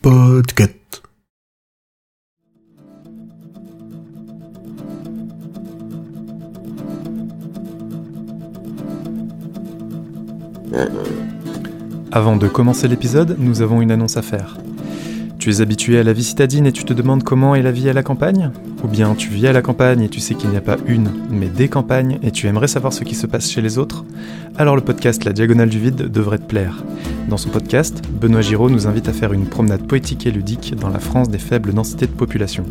Podcast. Avant de commencer l'épisode, nous avons une annonce à faire. Tu es habitué à la vie citadine et tu te demandes comment est la vie à la campagne? Ou bien tu vis à la campagne et tu sais qu'il n'y a pas une, mais des campagnes et tu aimerais savoir ce qui se passe chez les autres? Alors le podcast La Diagonale du Vide devrait te plaire. Dans son podcast, Benoît Giraud nous invite à faire une promenade poétique et ludique dans la France des faibles densités de population.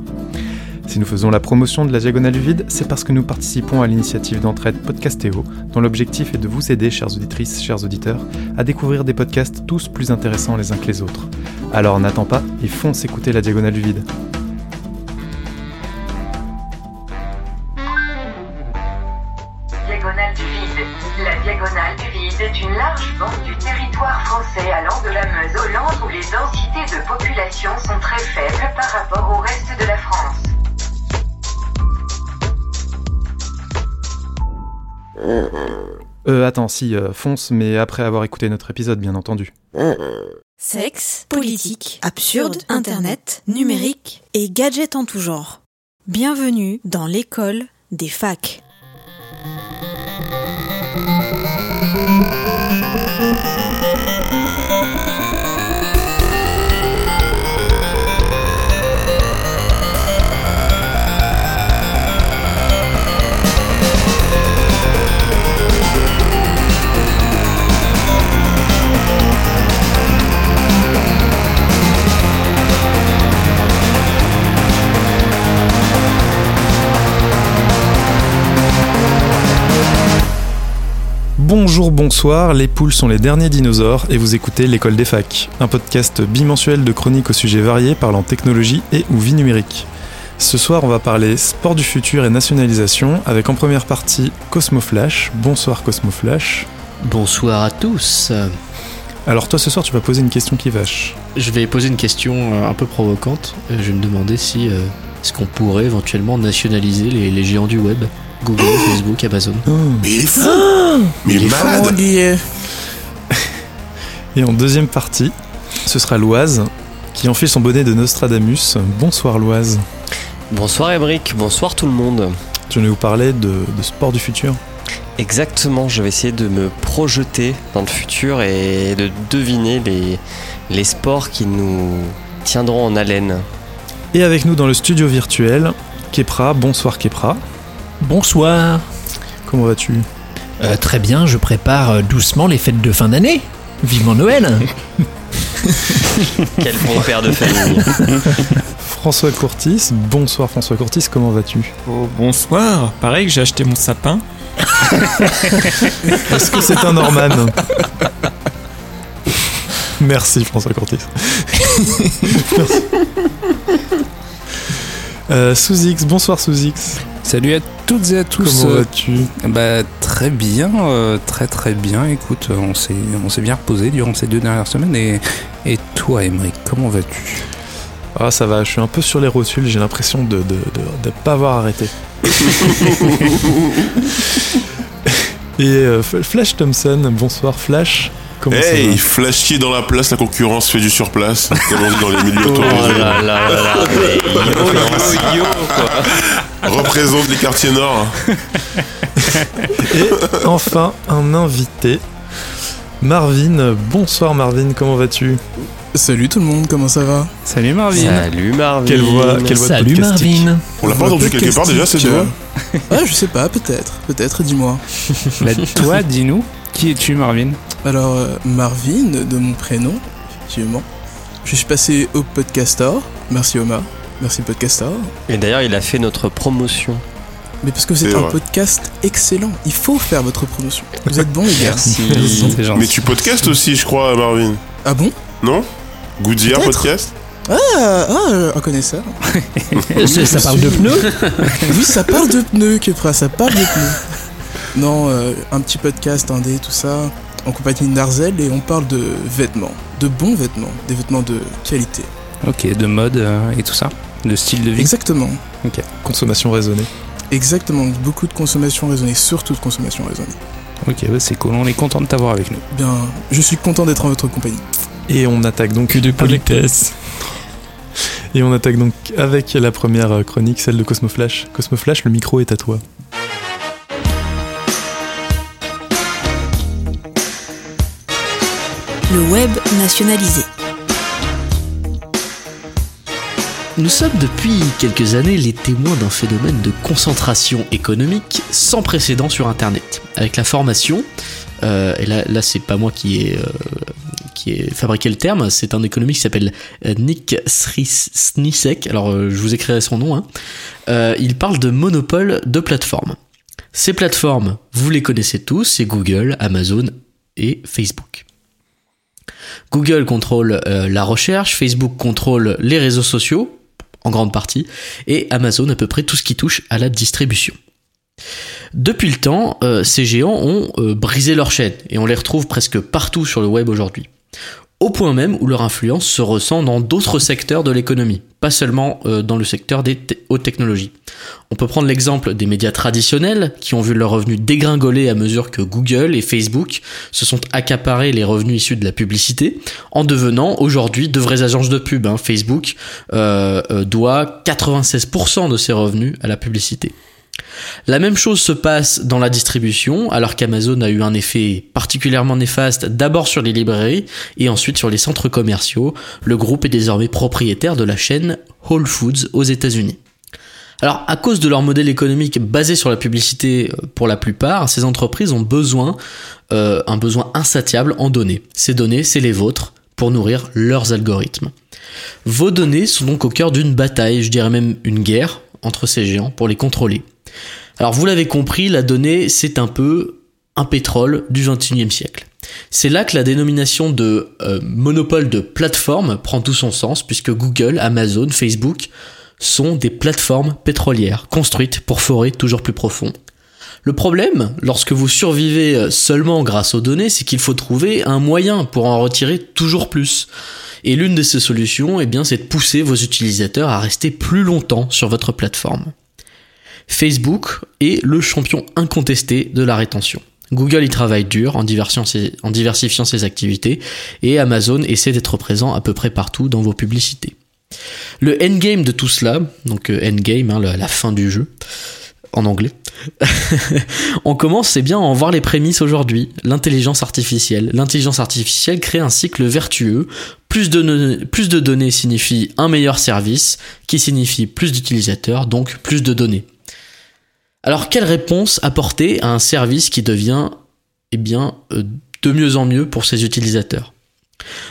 Si nous faisons la promotion de la Diagonale du Vide, c'est parce que nous participons à l'initiative d'entraide Podcastéo, dont l'objectif est de vous aider, chères auditrices, chers auditeurs, à découvrir des podcasts tous plus intéressants les uns que les autres. Alors n'attends pas et fonce écouter la Diagonale du Vide. La diagonale du vide est une large bande du territoire français allant de la Meuse au Land où les densités de population sont très faibles Euh, attends, si, euh, fonce, mais après avoir écouté notre épisode, bien entendu. Sexe, politique, absurde, internet, numérique et gadgets en tout genre. Bienvenue dans l'école des facs. Bonjour, bonsoir, les poules sont les derniers dinosaures et vous écoutez l'école des facs, un podcast bimensuel de chroniques au sujet variés parlant technologie et ou vie numérique. Ce soir, on va parler sport du futur et nationalisation avec en première partie Cosmo Flash. Bonsoir Cosmo Flash. Bonsoir à tous. Alors toi ce soir, tu vas poser une question qui vache. Je vais poser une question euh, un peu provocante. Euh, Je vais me demander si euh, est-ce qu'on pourrait éventuellement nationaliser les, les géants du web, Google, Facebook, Amazon. Mais il est fou Mais il est malade Et en deuxième partie, ce sera Loise qui enfile son bonnet de Nostradamus. Bonsoir Loise. Bonsoir Emeric, bonsoir tout le monde. Je vais vous parler de, de sport du futur. Exactement, je vais essayer de me projeter dans le futur et de deviner les, les sports qui nous tiendront en haleine. Et avec nous dans le studio virtuel, Kepra. Bonsoir Kepra. Bonsoir. Comment vas-tu? Euh, très bien, je prépare euh, doucement les fêtes de fin d'année. Vivement Noël. Quel bon père de famille. François Courtis. Bonsoir François Courtis, comment vas-tu? Oh, bonsoir. Pareil que j'ai acheté mon sapin. Est-ce que c'est un Norman? Merci François Courtis. Merci. Euh, bonsoir Sous-X. Salut à toutes et à tous. Comment Euh, vas-tu? bah, très bien, euh, très très bien. Écoute, euh, on s'est on s'est bien reposé durant ces deux dernières semaines. Et, et toi, Emmerich, comment vas-tu? Ah ça va, je suis un peu sur les rotules, j'ai l'impression de ne de, de- de pas avoir arrêté. Et euh, Flash Thompson, bonsoir Flash. Comment Hey, va flashier dans la place, la concurrence fait du surplace. Comme on dit dans les milieux Oh là là yo yo yo quoi. Représente les quartiers nord. Et enfin, un invité. Marvin, bonsoir Marvin, comment vas-tu? Salut tout le monde, comment ça va? Salut Marvin. Salut Marvin. Quelle voix, quelle voix Salut. Marvin. On l'a pas entendu quelque part déjà, cette voix Ah, je sais pas, peut-être, peut-être, dis-moi. Bah, toi, dis-nous, qui es-tu, Marvin? Alors, euh, Marvin, de mon prénom, effectivement. Je suis passé au Podcastor. Merci Omar, merci Podcastor. Et d'ailleurs, il a fait notre promotion. Mais parce que c'est C'est un vrai. podcast excellent, il faut faire votre promotion. Vous êtes bons les gars Merci. Mais tu podcastes aussi, je crois, Marvin. Ah bon? Non? Goodyear podcast? Ah, ah, un connaisseur. Ça, ça parle de pneus Oui, ça parle de pneus, Kepra, ça parle de pneus. Non, euh, un petit podcast indé, tout ça, en compagnie de Narzel, et on parle de vêtements, de bons vêtements, des vêtements de qualité. Ok, de mode euh, et tout ça, de style de vie. Exactement, Consommation raisonnée. exactement. Beaucoup de consommation raisonnée, surtout de consommation raisonnée. Ok, bah, c'est cool, on est content de t'avoir avec nous. Bien, je suis content d'être en votre compagnie. Et on attaque donc. Que de politesse. Et on attaque donc avec la première chronique, celle de Cosmoflash. Cosmoflash, le micro est à toi. Le web nationalisé. Nous sommes depuis quelques années les témoins d'un phénomène de concentration économique sans précédent sur Internet. Avec la formation, euh, et là, c'est pas moi qui ai, euh, qui fabriqué le terme, c'est un économiste qui s'appelle euh, Nick Srisnik. Alors je vous écrirai son nom. Hein. Il parle de monopole de plateformes. Ces plateformes, vous les connaissez tous, c'est Google, Amazon et Facebook. Google contrôle euh, la recherche, Facebook contrôle les réseaux sociaux, en grande partie, et Amazon à peu près tout ce qui touche à la distribution. Depuis le temps, euh, ces géants ont euh, brisé leur chaîne, et on les retrouve presque partout sur le web aujourd'hui. Au point même où leur influence se ressent dans d'autres secteurs de l'économie, pas seulement euh, dans le secteur des te- hautes technologies. On peut prendre l'exemple des médias traditionnels qui ont vu leurs revenus dégringoler à mesure que Google et Facebook se sont accaparés les revenus issus de la publicité en devenant aujourd'hui de vraies agences de pub. hein. Facebook euh, euh, doit 96% de ses revenus à la publicité. La même chose se passe dans la distribution, alors qu'Amazon a eu un effet particulièrement néfaste d'abord sur les librairies et ensuite sur les centres commerciaux. Le groupe est désormais propriétaire de la chaîne Whole Foods aux États-Unis. Alors, à cause de leur modèle économique basé sur la publicité euh, pour la plupart, ces entreprises ont besoin, euh, un besoin insatiable en données. Ces données, c'est les vôtres pour nourrir leurs algorithmes. Vos données sont donc au cœur d'une bataille, je dirais même une guerre entre ces géants pour les contrôler. Alors vous l'avez compris, la donnée c'est un peu un pétrole du 21e siècle. C'est là que la dénomination de euh, monopole de plateforme prend tout son sens puisque Google, Amazon, Facebook sont des plateformes pétrolières construites pour forer toujours plus profond. Le problème, lorsque vous survivez euh, seulement grâce aux données, c'est qu'il faut trouver un moyen pour en retirer toujours plus. Et l'une de ces solutions, eh bien, c'est de pousser vos utilisateurs à rester plus longtemps sur votre plateforme. Facebook est le champion incontesté de la rétention. Google y travaille dur en diversifiant, ses, activités et Amazon essaie d'être présent à peu près partout dans vos publicités. Le endgame de tout cela, donc euh, endgame, hein, la, fin du jeu, en anglais, on commence c'est bien à en voir les prémices aujourd'hui. L'intelligence artificielle. L'intelligence artificielle crée un cycle vertueux. Plus de données signifie un meilleur service, qui signifie plus d'utilisateurs, donc plus de données. Alors quelle réponse apporter à un service qui devient eh bien euh, de mieux en mieux pour ses utilisateurs?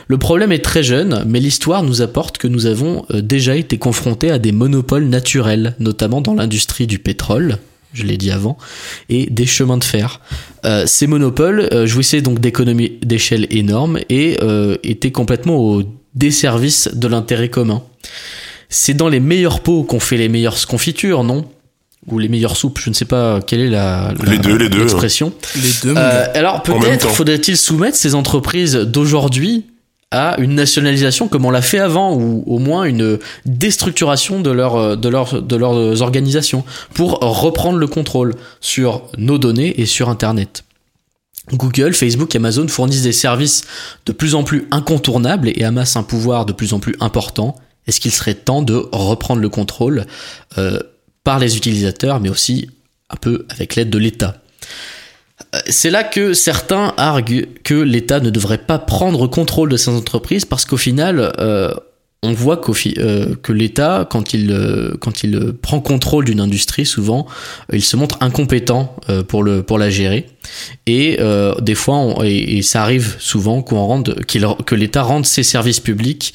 Le problème est très jeune, mais l'histoire nous apporte que nous avons euh, déjà été confrontés à des monopoles naturels, notamment dans l'industrie du pétrole, je l'ai dit avant, et des chemins de fer. Euh, ces monopoles jouissaient donc d'économies d'échelle énormes et étaient complètement au desservice de l'intérêt commun. C'est dans les meilleurs pots qu'on fait les meilleures confitures, non? Ou les meilleures soupes, je ne sais pas quelle est la, la Les deux, les deux, l'expression. Les deux, mon Euh, alors peut-être faudrait-il soumettre ces entreprises d'aujourd'hui à une nationalisation comme on l'a fait avant ou au moins une déstructuration de leur de leur de leurs organisations pour reprendre le contrôle sur nos données et sur internet. Google, Facebook, Amazon fournissent des services de plus en plus incontournables et amassent un pouvoir de plus en plus important. Est-ce qu'il serait temps de reprendre le contrôle? Euh, par les utilisateurs, mais aussi un peu avec l'aide de l'État. Euh, c'est là que certains arguent que l'État ne devrait pas prendre contrôle de ces entreprises parce qu'au final, euh, on voit euh, que l'État, quand il euh, euh, prend contrôle d'une industrie, souvent, euh, il se montre incompétent pour la gérer. Et des fois, on- et, ça arrive souvent qu'on rende que l'État rende ses services publics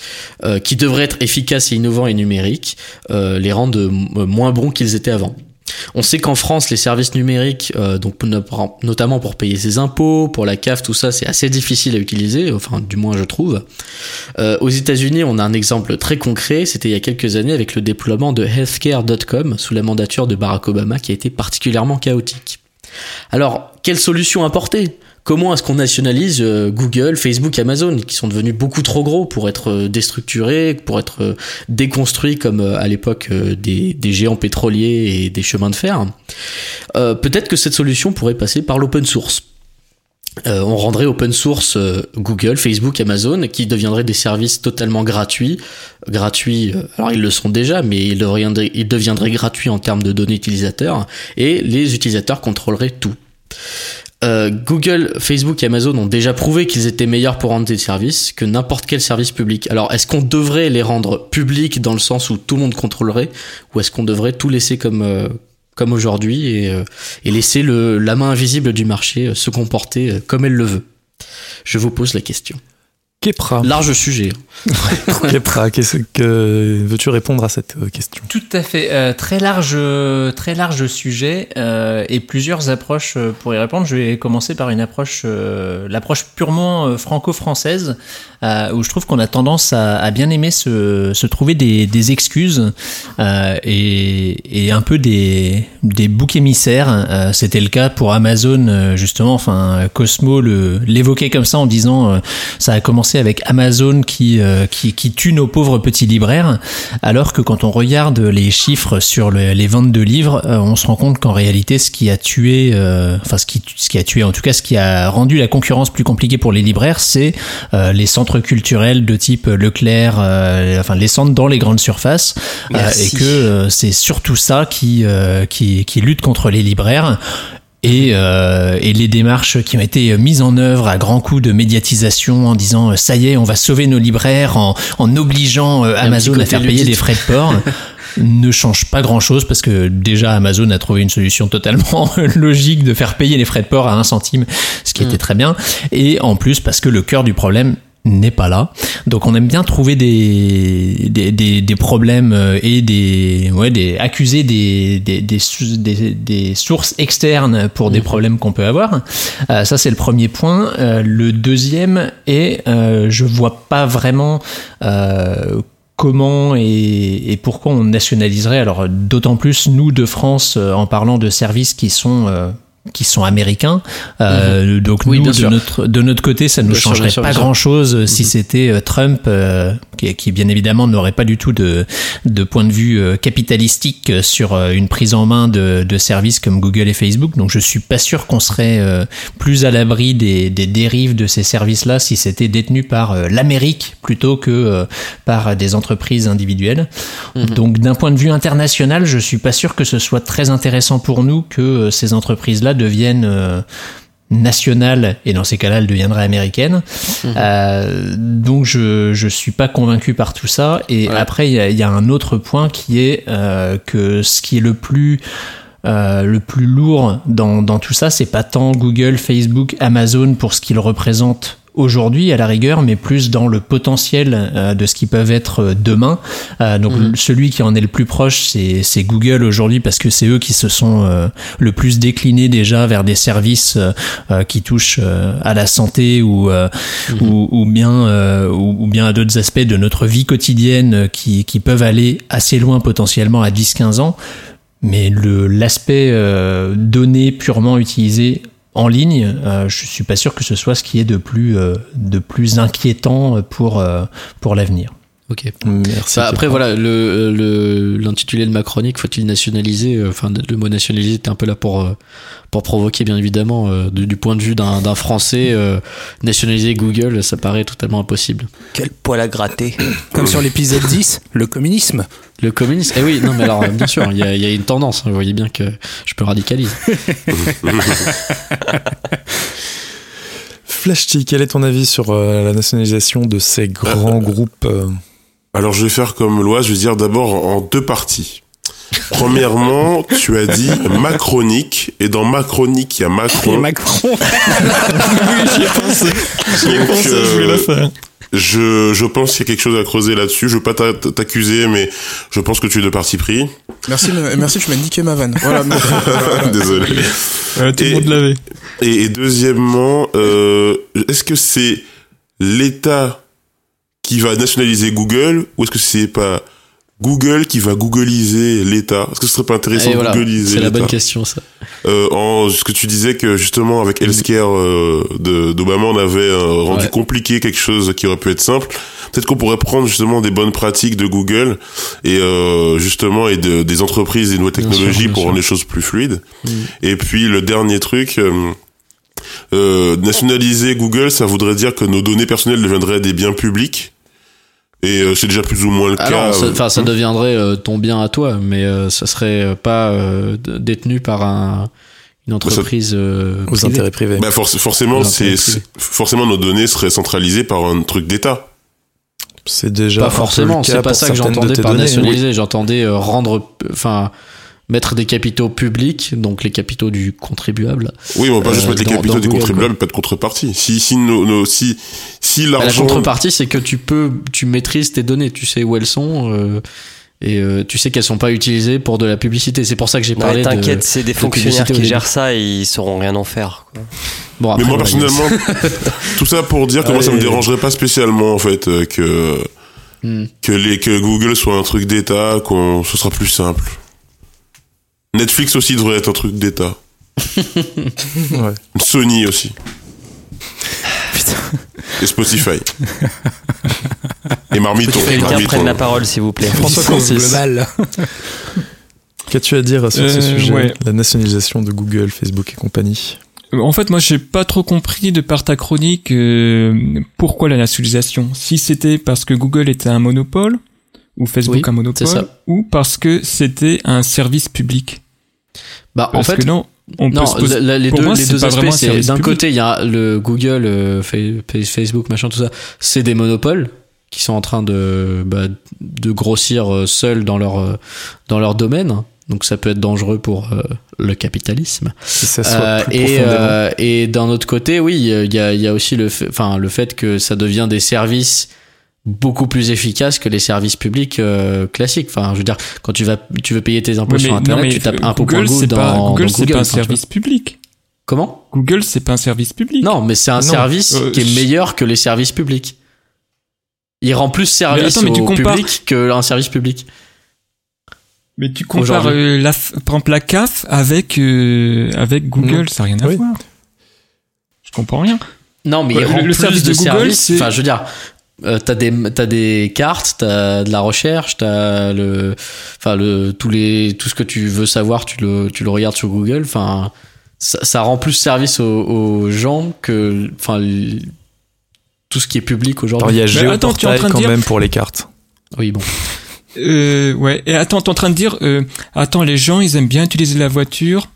qui devraient être efficaces et innovants et numériques, les rende moins bons qu'ils étaient avant. On sait qu'en France, les services numériques, euh, donc no- notamment pour payer ses impôts, pour la CAF, tout ça, c'est assez difficile à utiliser, enfin du moins je trouve. Euh, aux États-Unis, on a un exemple très concret. C'était il y a quelques années avec le déploiement de healthcare.com sous la mandature de Barack Obama, qui a été particulièrement chaotique. Alors, quelle solution apporter? Comment est-ce qu'on nationalise euh, Google, Facebook, Amazon, qui sont devenus beaucoup trop gros pour être euh, déstructurés, pour être euh, déconstruits comme à l'époque des, géants pétroliers et des chemins de fer Peut-être que cette solution pourrait passer par l'open source. on rendrait open source Google, Facebook, Amazon, qui deviendraient des services totalement gratuits. Gratuits, alors ils le sont déjà, mais ils deviendraient gratuits en termes de données utilisateurs, et les utilisateurs contrôleraient tout. Euh, Google, Facebook et Amazon ont déjà prouvé qu'ils étaient meilleurs pour rendre des services que n'importe quel service public. Alors, est-ce qu'on devrait les rendre publics dans le sens où tout le monde contrôlerait, ou est-ce qu'on devrait tout laisser comme euh, comme aujourd'hui et, euh, et laisser le, la main invisible du marché se comporter comme elle le veut? Je vous pose la question. Kepra. Large sujet. Kepra, qu'est-ce que veux-tu répondre à cette euh, question Tout à fait. Euh, très large, euh, très large sujet euh, et plusieurs approches pour y répondre. Je vais commencer par une approche, euh, l'approche purement euh, franco-française, euh, où je trouve qu'on a tendance à, à bien aimer se, se trouver des, des excuses euh, et, et un peu des, des boucs émissaires. Euh, C'était le cas pour Amazon euh, justement. Enfin, Cosmo l'évoquait comme ça en disant euh, ça a commencé avec Amazon qui, euh, qui qui tue nos pauvres petits libraires, alors que quand on regarde les chiffres sur le- les ventes de livres, on se rend compte qu'en réalité, ce qui a tué, enfin ce qui ce qui a tué, en tout cas, ce qui a rendu la concurrence plus compliquée pour les libraires, c'est les centres culturels de type Leclerc, euh, enfin les centres dans les grandes surfaces, euh, et que euh, c'est surtout ça qui, qui qui lutte contre les libraires. Et, euh, et les démarches qui ont été mises en œuvre à grands coups de médiatisation en disant ça y est on va sauver nos libraires en, en obligeant Amazon à faire payer des frais de port ne change pas grand chose parce que déjà Amazon a trouvé une solution totalement logique de faire payer les frais de port à un centime ce qui était très bien. Et en plus parce que le cœur du problème n'est pas là. Donc on aime bien trouver des, des, des, des problèmes euh, et des, ouais, des accuser des, des, des, sou- des, des sources externes pour des problèmes qu'on peut avoir. Euh, ça c'est le premier point. Euh, le deuxième est, euh, je vois pas vraiment euh, comment et, et pourquoi on nationaliserait. Alors d'autant plus nous de France en parlant de services qui sont euh, qui sont américains. Euh, Donc Mhm. Oui, nous de notre de notre côté, ça ne nous changerait sûr, pas bien sûr. grand chose si c'était euh, Trump euh, qui, qui bien évidemment n'aurait pas du tout de de point de vue euh, capitalistique euh, sur euh, une prise en main de, de services comme Google et Facebook. Donc je suis pas sûr qu'on serait euh, plus à l'abri des, des dérives de ces services-là si c'était détenu par euh, l'Amérique plutôt que euh, par des entreprises individuelles. Donc d'un point de vue international, je suis pas sûr que ce soit très intéressant pour nous que euh, ces entreprises-là deviennent euh, nationales et dans ces cas-là, elles deviendraient américaines. Euh, donc je je suis pas convaincu par tout ça. Et après, il y a, il y a un autre point qui est euh, que ce qui est le plus euh, le plus lourd dans, dans tout ça, c'est pas tant Google, Facebook, Amazon pour ce qu'ils représentent aujourd'hui à la rigueur, mais plus dans le potentiel euh, de ce qu'ils peuvent être euh, demain. Euh, donc le- celui qui en est le plus proche, c'est Google aujourd'hui parce que c'est eux qui se sont euh, le plus déclinés déjà vers des services qui touchent euh, à la santé ou euh, ou, ou bien euh, ou, bien à d'autres aspects de notre vie quotidienne qui qui peuvent aller assez loin potentiellement à 10-15 ans. Mais le l'aspect euh, données purement utilisé en ligne, euh, je suis pas sûr que ce soit ce qui est de plus euh, de plus inquiétant pour euh, pour l'avenir. Ok. Merci. Bah, après voilà le le- l'intitulé de ma chronique faut-il nationaliser euh, enfin le mot nationaliser était un peu là pour euh, pour provoquer bien évidemment euh, du, du point de vue d'un d'un français euh, nationaliser Google ça paraît totalement impossible Quel poil à gratter. Comme sur l'épisode 10, le communisme. le communisme eh oui non mais alors bien sûr il y a, il y a une tendance hein, vous voyez bien que je peux radicaliser Flashty, quel est ton avis sur euh, la nationalisation de ces grands groupes euh, Alors je vais faire comme Loise, je vais dire d'abord en deux parties. Premièrement, tu as dit ma chronique, et dans ma chronique, il y a Macron. Macron. Donc, euh, Je, je pense qu'il y a quelque chose à creuser là-dessus. Je veux pas t'a- t'accuser, mais je pense que tu es de parti pris. Merci, me- merci, tu m'as niqué ma vanne. Voilà, mais- Désolé. euh, Tout le Et- monde l'avait. Et, et deuxièmement, euh, est-ce que c'est l'État qui va nationaliser Google ou est-ce que c'est pas Google qui va googliser l'État? Est-ce que ce serait pas intéressant Et de googliser c'est la l'État? bonne question ça euh, en ce que tu disais que justement avec Healthcare euh, d'Obama on avait euh, rendu Ouais. compliqué quelque chose qui aurait pu être simple peut-être qu'on pourrait prendre justement des bonnes pratiques de Google et euh, justement et de, des entreprises et des nouvelles Bien sûr, technologies bien pour sûr. rendre les choses plus fluides Mm. et puis le dernier truc euh, euh, nationaliser Google, ça voudrait dire que nos données personnelles deviendraient des biens publics. Et euh, c'est déjà plus ou moins le Ah cas. non, ça, euh, enfin, ça hein. deviendrait euh, ton bien à toi, mais euh, ça serait pas euh, détenu par un, une entreprise euh, Aux intérêts privés. Bah, forc- forcément, c'est forcément nos données seraient centralisées par un truc d'État. C'est déjà Pas forcément, c'est pas ça que j'entendais par données. nationaliser. J'entendais euh, rendre, enfin, mettre des capitaux publics, donc les capitaux du contribuable. Oui, mais on va pas juste Euh, mettre les dans- capitaux dans des Google, contribuables, pas de contrepartie. Si si nos, nos- si si Bah, La l'argent contrepartie, c'est que tu peux, tu maîtrises tes données, tu sais où elles sont. euh, et euh, tu sais qu'elles sont pas utilisées pour de la publicité. C'est pour ça que j'ai parlé de. T'inquiète, c'est des de fonctionnaires qui gèrent ça et ils sauront rien en faire. quoi. Bon, après, mais moi a- personnellement, tout ça pour dire que moi ça me dérangerait pas spécialement en fait euh, que Hmm. que les que Google soit un truc d'État, qu'on ce sera plus simple. Netflix aussi devrait être un truc d'État. Ouais. Sony aussi. Et Spotify. Et Marmito. Quelqu'un Marmito. prenne la parole, s'il vous plaît. François Global. qu'as-tu à dire sur ce Euh, sujet ouais. La nationalisation de Google, Facebook et compagnie. Euh, En fait, moi, j'ai pas trop compris de par ta chronique euh, pourquoi la nationalisation. Si c'était parce que Google était un monopole ou Facebook Oui, un monopole, ou parce que c'était un service public. Bah, en fait, que non, on peut non, se poser- la- la- les pour deux, moi, les deux aspects, c'est service d'un côté, il y a le Google, euh, Fa- Fa- Facebook, machin, tout ça, c'est des monopoles qui sont en train de, bah, de grossir euh, seuls dans leur, euh, dans leur domaine. Donc ça peut être dangereux pour euh, le capitalisme. Si ça soit Euh, plus et euh, et d'un autre côté, oui, il y a, il y a aussi le fait, enfin, le fait que ça devient des services beaucoup plus efficaces que les services publics euh, classiques. Enfin, je veux dire, quand tu vas, tu veux payer tes impôts Oui, sur mais- Internet, non, mais tu tapes impôt.gouv Google, c'est dans, pas, Google, c'est pas un service public. Comment? Google, c'est pas un service public. Non, mais c'est un Non, service euh, qui est meilleur que les services publics. Il rend plus service attends, mais au compares- public qu'un service public. Mais tu compares euh, la, par exemple la CAF avec euh, avec Google, ça n'a rien à Oui. voir. Je comprends rien. Non, mais Ouais, il le- rend le plus service de, de Google, services. c'est- Enfin, je veux dire, euh, t'as des t'as des cartes, t'as de la recherche, t'as le, enfin le tous les tout ce que tu veux savoir, tu le tu le regardes sur Google. Enfin, ça, ça rend plus service aux, aux gens que, enfin, tout ce qui est public Alors, il aujourd'hui. y a Mais attends, tu es en Géoportail train de quand dire- même pour les cartes. Oui, bon. Euh, ouais. Et attends, t'es en train de dire, euh, attends, les gens, ils aiment bien utiliser la voiture.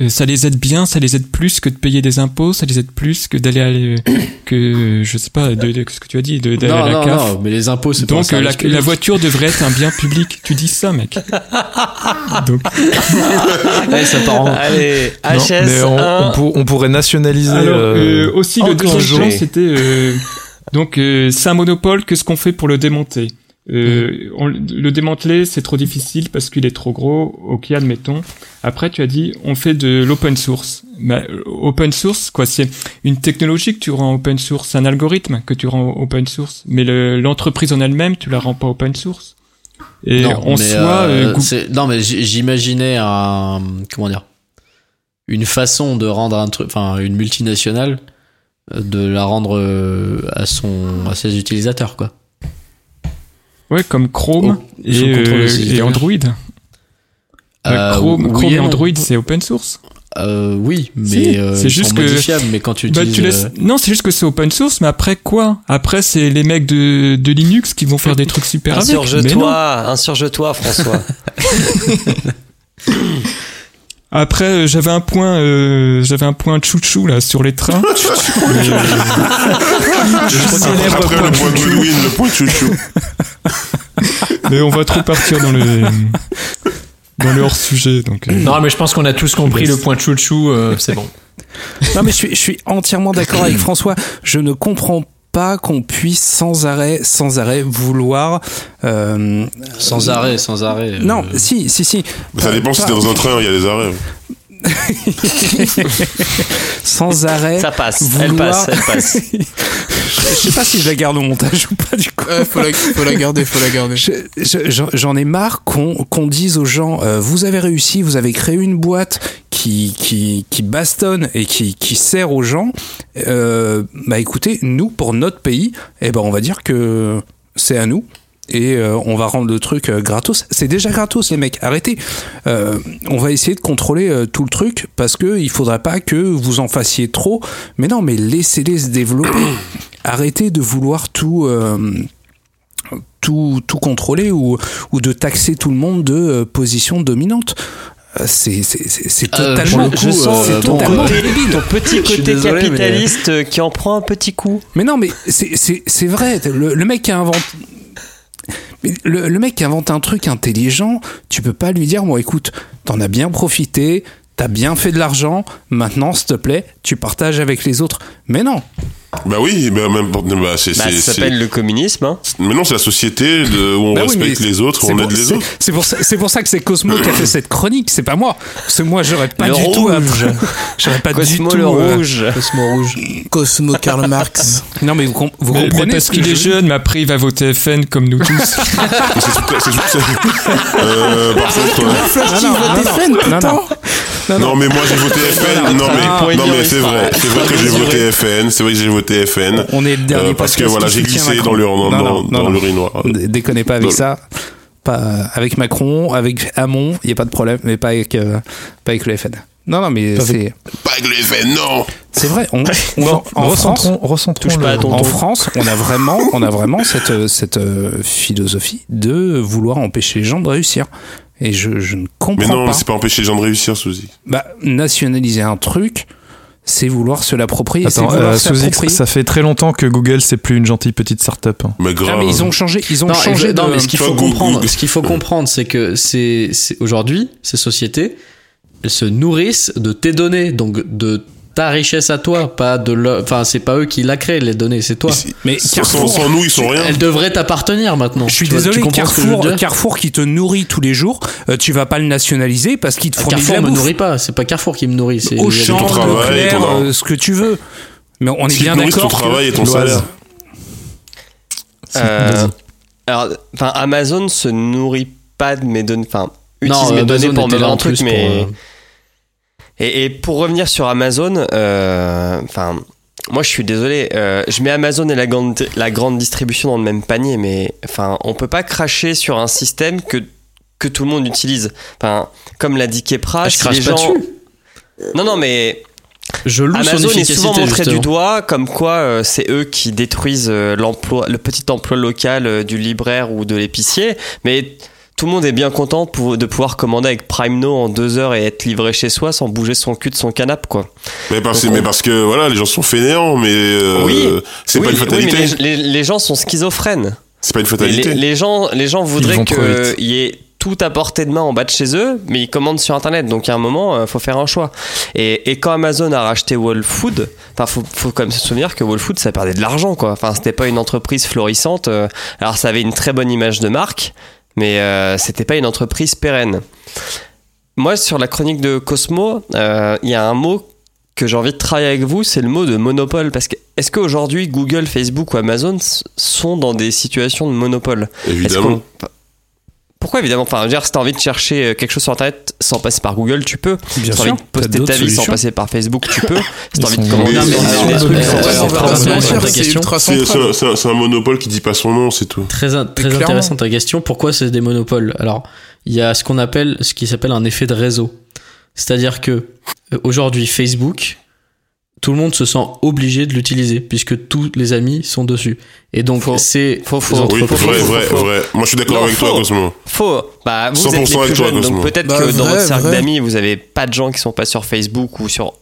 Euh, ça les aide bien, ça les aide plus que de payer des impôts, ça les aide plus que d'aller à que je sais pas de, de- ce que tu as dit de- d'aller Non, à la non, CAF. non, mais les impôts, c'est pas Donc euh, la, la voiture devrait être un bien public. Tu dis ça, mec. Donc ça part en- Allez, Non, HS1. mais on, on pour- on pourrait nationaliser. Alors euh, euh, aussi le deuxième c'était euh, donc euh, c'est un monopole. Qu'est-ce qu'on fait pour le démonter? Euh, on- Le démanteler, c'est trop difficile parce qu'il est trop gros. Ok, admettons. Après, tu as dit, on fait de l'open source. Bah, euh, open source, quoi C'est une technologie que tu rends open source, un algorithme que tu rends open source. Mais le- l'entreprise en elle-même, tu la rends pas open source. Et non, en mais, soi, euh, euh, non, mais j'imaginais un, comment dire, une façon de rendre un truc, enfin, une multinationale, de la rendre à son, à ses utilisateurs, quoi. Ouais, comme Chrome Oh, et, euh, et. Android. Euh, Chrome, oui Chrome et. Android, c'est open source. Euh, oui, mais Si, euh, c'est juste que- modifiables, mais quand tu Bah, utilises, tu laisses... euh, Non, c'est juste que c'est open source, mais après quoi? Après, c'est les mecs de, de Linux qui vont faire des trucs super avec. Mais non. Insurge-toi, insurge-toi, François. Après, euh, j'avais un point, euh, j'avais un point chouchou là sur les trains. Mais, euh, je célèbre Après point le point chouchou. Goodwin, le point chouchou. Mais on va trop partir dans le dans le hors sujet, donc. euh, Non, mais je pense qu'on a tous compris le point chouchou, euh, c'est bon. Non, mais je suis, je suis entièrement d'accord avec François. Je ne comprends pas qu'on puisse sans arrêt, sans arrêt vouloir. euh, sans arrêt, sans arrêt. euh, Non, si, si, si. Ça Pas- dépend si pas- t'es dans un train, il y a des arrêts. sans arrêt. Ça passe, vouloir- elle passe, elle passe. je sais pas si je la garde au montage ou pas du coup. Ouais, faut la, faut la garder, faut la garder. Je- je- J'en ai marre qu'on qu'on dise aux gens euh, vous avez réussi, vous avez créé une boîte qui, qui, bastonne et qui, qui sert aux gens. Euh, bah écoutez, nous, pour notre pays, eh ben on va dire que c'est à nous. et euh, on va rendre le truc euh, gratos. C'est déjà gratos, les mecs. Arrêtez. On va essayer de contrôler tout le truc parce que il faudrait pas que vous en fassiez trop. Mais non, mais laissez-les se développer. Arrêtez de vouloir tout. tout, tout contrôler ou, ou de taxer tout le monde de position dominante. Euh, C'est c'est- c'est- c'est Euh, totalement, je, je sens c'est ton, totalement côté, débile. ton petit côté désolé, capitaliste euh, qui en prend un petit coup. Mais non, mais c'est- c'est c'est vrai. Le, le mec qui a inventé. Mais Le, le mec qui invente un truc intelligent, tu peux pas lui dire, bon écoute, t'en as bien profité, t'as bien fait de l'argent, maintenant s'il te plaît, tu partages avec les autres. Mais non. Bah oui, bah même pour- bah, c'est Bah, c'est- ça c'est- s'appelle le communisme. Hein. Mais non, c'est la société de, où on Bah oui, respecte mais les autres, c'est on pour- aide les c'est- autres. C'est pour, ça- c'est pour ça que c'est Cosmo qui a fait cette chronique, c'est pas moi. Parce que moi, j'aurais pas Le du tout. rouge. J'aurais pas du Cosmo tout. le euh, rouge. Cosmo rouge. Cosmo Karl Marx. Non, mais vous, com- vous Mais, mais comprenez parce ce que qu'il est jeune, mais après il va voter FN comme nous tous. Mais c'est tout- c'est tout ça. Euh, par contre, euh, Flash non, vote non, non, non. non, mais moi j'ai voté FN. Non, mais, non, mais c'est vrai. C'est vrai que j'ai voté FN. C'est vrai que j'ai voté FN. On est le dernier Euh, parce que voilà, j'ai glissé dans le, dans, Non, dans, non, non, dans non. l'urinoir. Déconnez pas avec Non. ça. Pas euh, avec Macron, avec Hamon, il y a pas de problème, mais pas avec euh, pas avec le FN. Non, non, mais Pas c'est Pas avec le FN, non c'est vrai. On, on- Bon, en France, recentrons, recentrons touche pas le- à ton en ton. France, on a vraiment, on a vraiment cette euh, cette euh, philosophie de vouloir empêcher les gens de réussir. Et je, je ne Mais comprends non, pas. c'est pas empêcher les gens de réussir, Suzy. Bah, nationaliser un truc, c'est vouloir se l'approprier. Attends, euh, Sous X, s'approprier. ça fait très longtemps que Google c'est plus une gentille petite start-up. Mais grave. Ah, mais ils ont changé, ils ont Non, changé de. non, mais ce qu'il faut comprendre, Google- ce qu'il faut comprendre, c'est que c'est- aujourd'hui ces sociétés, elles se nourrissent de tes données, donc de ta richesse à toi, pas de leur. Enfin, c'est pas eux qui la créent les données, c'est toi. Mais Sans, Carrefour, sans nous, ils sont rien. Elles devraient t'appartenir maintenant. Je suis Tu vois, tu désolé, comprends ce que je veux Carrefour, Carrefour qui te nourrit tous les jours, euh, tu vas pas le nationaliser parce qu'il te fournit de Carrefour la me bouffe. nourrit pas, c'est pas Carrefour qui me nourrit, c'est Auchan, ton travail, Leclerc, ton- euh, ce que tu veux. Mais on est bien ton d'accord. que- travail et ton salaire. Euh, Vas-y. alors, enfin, Amazon se nourrit pas de mes données. Enfin, utilise Non, mes Amazon données pour me vendre en un truc, mais. pour, euh, Et, et pour revenir sur Amazon, euh, enfin, moi je suis désolé, euh, je mets Amazon et la grande, la grande distribution dans le même panier, mais enfin, on peut pas cracher sur un système que que tout le monde utilise. Enfin, comme l'a dit Kepra, Ah, je si crache les pas gens. dessus. Non, non, mais Je loue son Amazon est souvent montré justement. du doigt comme quoi euh, c'est eux qui détruisent euh, l'emploi, le petit emploi local du libraire ou de l'épicier, mais tout le monde est bien content pour- de pouvoir commander avec Prime No en deux heures et être livré chez soi sans bouger son cul de son canapé, quoi. Mais parce, Donc, mais on- parce que voilà, les gens sont fainéants, mais euh, Oui. c'est oui, pas une oui, fatalité. mais les, les- les gens sont schizophrènes. C'est pas une fatalité. Les, les gens, les gens voudraient qu'il y ait tout à portée de main en bas de chez eux, mais ils commandent sur Internet. Donc, à un moment, il faut faire un choix. Et, et quand Amazon a racheté Whole Food, enfin, faut, faut quand même se souvenir que Whole Food, ça perdait de l'argent, quoi. Enfin, c'était pas une entreprise florissante. euh, Alors, ça avait une très bonne image de marque, mais euh, c'était pas une entreprise pérenne. Moi, sur la chronique de Cosmo, euh, il y a un mot que j'ai envie de travailler avec vous, c'est le mot de monopole. Parce que est-ce qu'aujourd'hui, Google, Facebook ou Amazon sont dans des situations de monopole? Évidemment. Pourquoi évidemment Enfin, je veux dire, si t'as envie de chercher euh, quelque chose sur Internet sans passer par Google, tu peux. Bien si t'as envie de poster ta vie sans passer par Facebook, tu peux. Si t'as envie de commander des- des c'est- un, c'est un monopole qui dit pas son nom, c'est tout. Très, très intéressante ta question. Pourquoi c'est des monopoles? Alors, il y a ce qu'on appelle, ce qui s'appelle un effet de réseau. C'est-à-dire que euh, aujourd'hui, Facebook, tout le monde se sent obligé de l'utiliser puisque tous les amis sont dessus. Et donc, Faux. c'est Faux, faux. Oui, vrai, faux, vrai, faux. vrai. Moi, je suis d'accord Non, avec toi, faux. Cosmo. Faux. Bah, vous 100% êtes les plus avec toi, jeunes, donc peut-être Bah, que dans vrai, votre cercle vrai. d'amis, vous avez pas de gens qui sont pas sur Facebook ou sur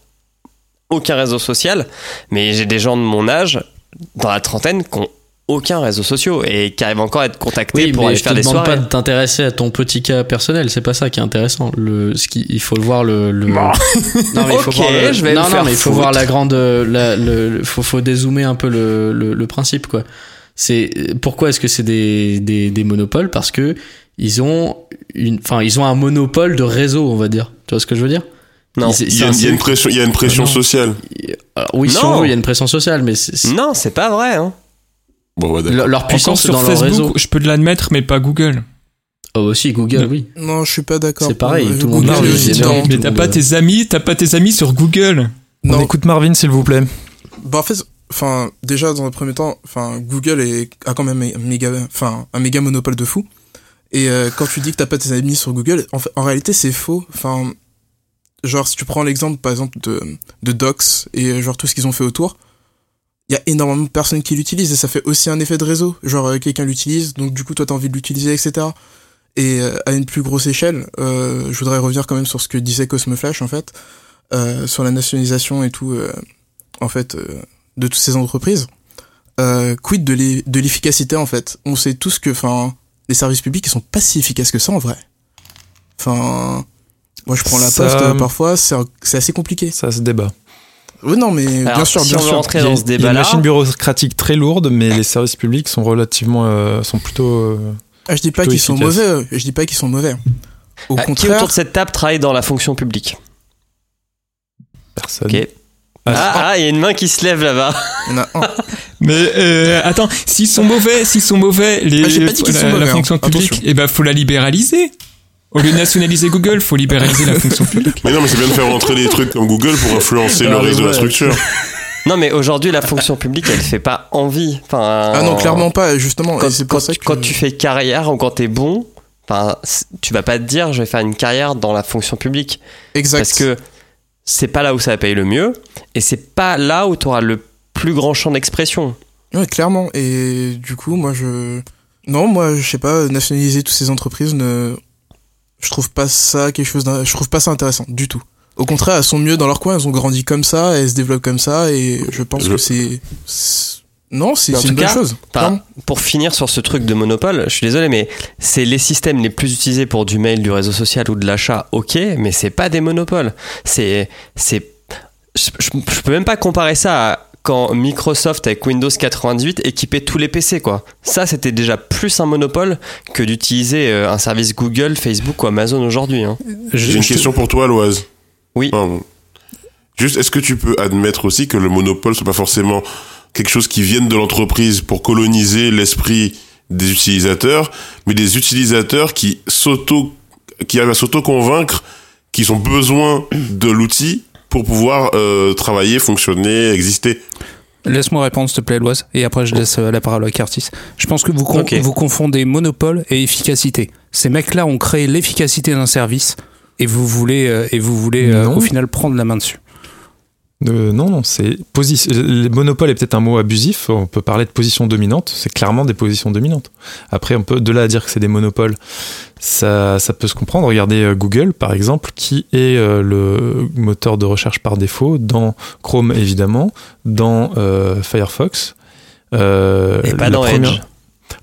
aucun réseau social. Mais j'ai des gens de mon âge, dans la trentaine, qui ont aucun réseau social et qui arrivent encore à être contactés Oui, pour aller je te faire des demande soirées. pas de t'intéresser à ton petit cas personnel, c'est pas ça qui est intéressant. Le, ce qui, il faut le voir le. le... non, mais il faut voir le- je vais non, me non, faire mais il faut foutre. voir la grande, la, le, le- faut, faut dézoomer un peu le, le, le principe quoi. C'est pourquoi est-ce que c'est des, des, des monopoles? Parce que ils ont une, enfin ils ont un monopole de réseau, on va dire. Tu vois ce que je veux dire? Non. Il y, a, il y a une pression, il y a une pression Non. sociale. Alors, oui, si Non. on veut, il y a une pression sociale, mais Non, c'est pas vrai. Hein. Bon, ouais, d'accord. leur, Encore puissance sur dans leur Facebook, réseau. je peux l'admettre, mais pas Google. Oh aussi Google, oui. Non, je suis pas d'accord. C'est pareil, Euh, tout le monde Google est. Mais t'as le pas tes amis, t'as pas tes amis sur Google. On Non, écoute Marvin, s'il vous plaît. bah en fait, enfin, déjà dans un premier temps, enfin, Google est, a quand même un méga, enfin, un méga monopole de fou. Et euh, quand tu dis que t'as pas tes amis sur Google, en, fait, en réalité c'est faux. Enfin, genre si tu prends l'exemple par exemple de, de Docs et euh, genre tout ce qu'ils ont fait autour, il y a énormément de personnes qui l'utilisent et ça fait aussi un effet de réseau. Genre euh, quelqu'un l'utilise, donc du coup toi t'as envie de l'utiliser, etc. Et euh, à une plus grosse échelle, euh, je voudrais revenir quand même sur ce que disait Cosmo Flash en fait, euh, sur la nationalisation et tout, euh, en fait, euh, de toutes ces entreprises. Euh, quid de l'e- de l'efficacité en fait? On sait tous que, enfin, les services publics ils sont pas si efficaces que ça en vrai. Enfin, moi je prends la Ça- poste parfois, c'est assez compliqué. Ça se débat. Oui non mais bien sûr, si bien on sûr. rentrer Il y a- dans ce il y a une machine bureaucratique très lourde, mais les services publics sont relativement, euh, sont plutôt. euh, Ah, je dis pas qu'ils sont mauvais, euh, je dis pas qu'ils sont mauvais. Au ah, qui contraire, autour de cette table travaille dans la fonction publique personne. Ok. Ah, Ah, ah, il y a une main qui se lève là-bas. il y en a un. Mais euh, attends, s'ils sont mauvais, s'ils sont mauvais, les, Ah, j'ai pas dit qu'ils la, sont la mauvais, hein. fonction publique, Attention. eh ben faut la libéraliser. Au lieu de nationaliser Google, faut libéraliser la fonction publique. Mais non, mais c'est bien de faire rentrer des trucs comme Google pour influencer le Ah, reste de la structure. Non, mais aujourd'hui, la fonction publique, elle fait pas envie. Enfin, Ah non, clairement pas, justement. Quand, c'est ça que... quand tu fais carrière ou quand t'es bon, enfin, tu vas pas te dire, je vais faire une carrière dans la fonction publique. Exact. Parce que c'est pas là où ça paye le mieux et c'est pas là où tu auras le plus grand champ d'expression. Ouais, clairement. Et du coup, moi, je... Non, moi, je sais pas, nationaliser toutes ces entreprises, ne... je trouve pas ça quelque chose... Je trouve pas ça intéressant, du tout. Au contraire, elles sont mieux dans leur coin, elles ont grandi comme ça, elles se développent comme ça, et je pense Je- que c'est... Non, c'est une tout bonne cas, chose. Pour finir sur ce truc de monopole, je suis désolé, mais c'est les systèmes les plus utilisés pour du mail, du réseau social ou de l'achat, ok, mais c'est pas des monopoles. C'est, c'est, je, je- je peux même pas comparer ça à quand Microsoft avec Windows 98 équipait tous les PC, quoi. Ça, c'était déjà plus un monopole que d'utiliser euh, un service Google, Facebook ou Amazon aujourd'hui. hein. J'ai une question pour toi, Loise. Oui. Pardon. Juste, est-ce que tu peux admettre aussi que le monopole soit pas forcément quelque chose qui vienne de l'entreprise pour coloniser l'esprit des utilisateurs, mais des utilisateurs qui s'auto, qui arrivent à s'auto-convaincre qu'ils ont besoin de l'outil pour pouvoir euh, travailler, fonctionner, exister. Laisse-moi répondre, s'il te plaît, Loise, et après je laisse euh, la parole à Curtis. Je pense que vous, con- vous confondez monopole et efficacité. Ces mecs-là ont créé l'efficacité d'un service et vous voulez, euh, et vous voulez euh, au final prendre la main dessus. Euh, non, non, c'est position. Monopole est peut-être un mot abusif. On peut parler de position dominante. C'est clairement des positions dominantes. Après, on peut de là à dire que c'est des monopoles, ça, ça peut se comprendre. Regardez euh, Google, par exemple, qui est euh, le moteur de recherche par défaut dans Chrome, évidemment, dans euh, Firefox. Euh, Et pas dans première- Edge.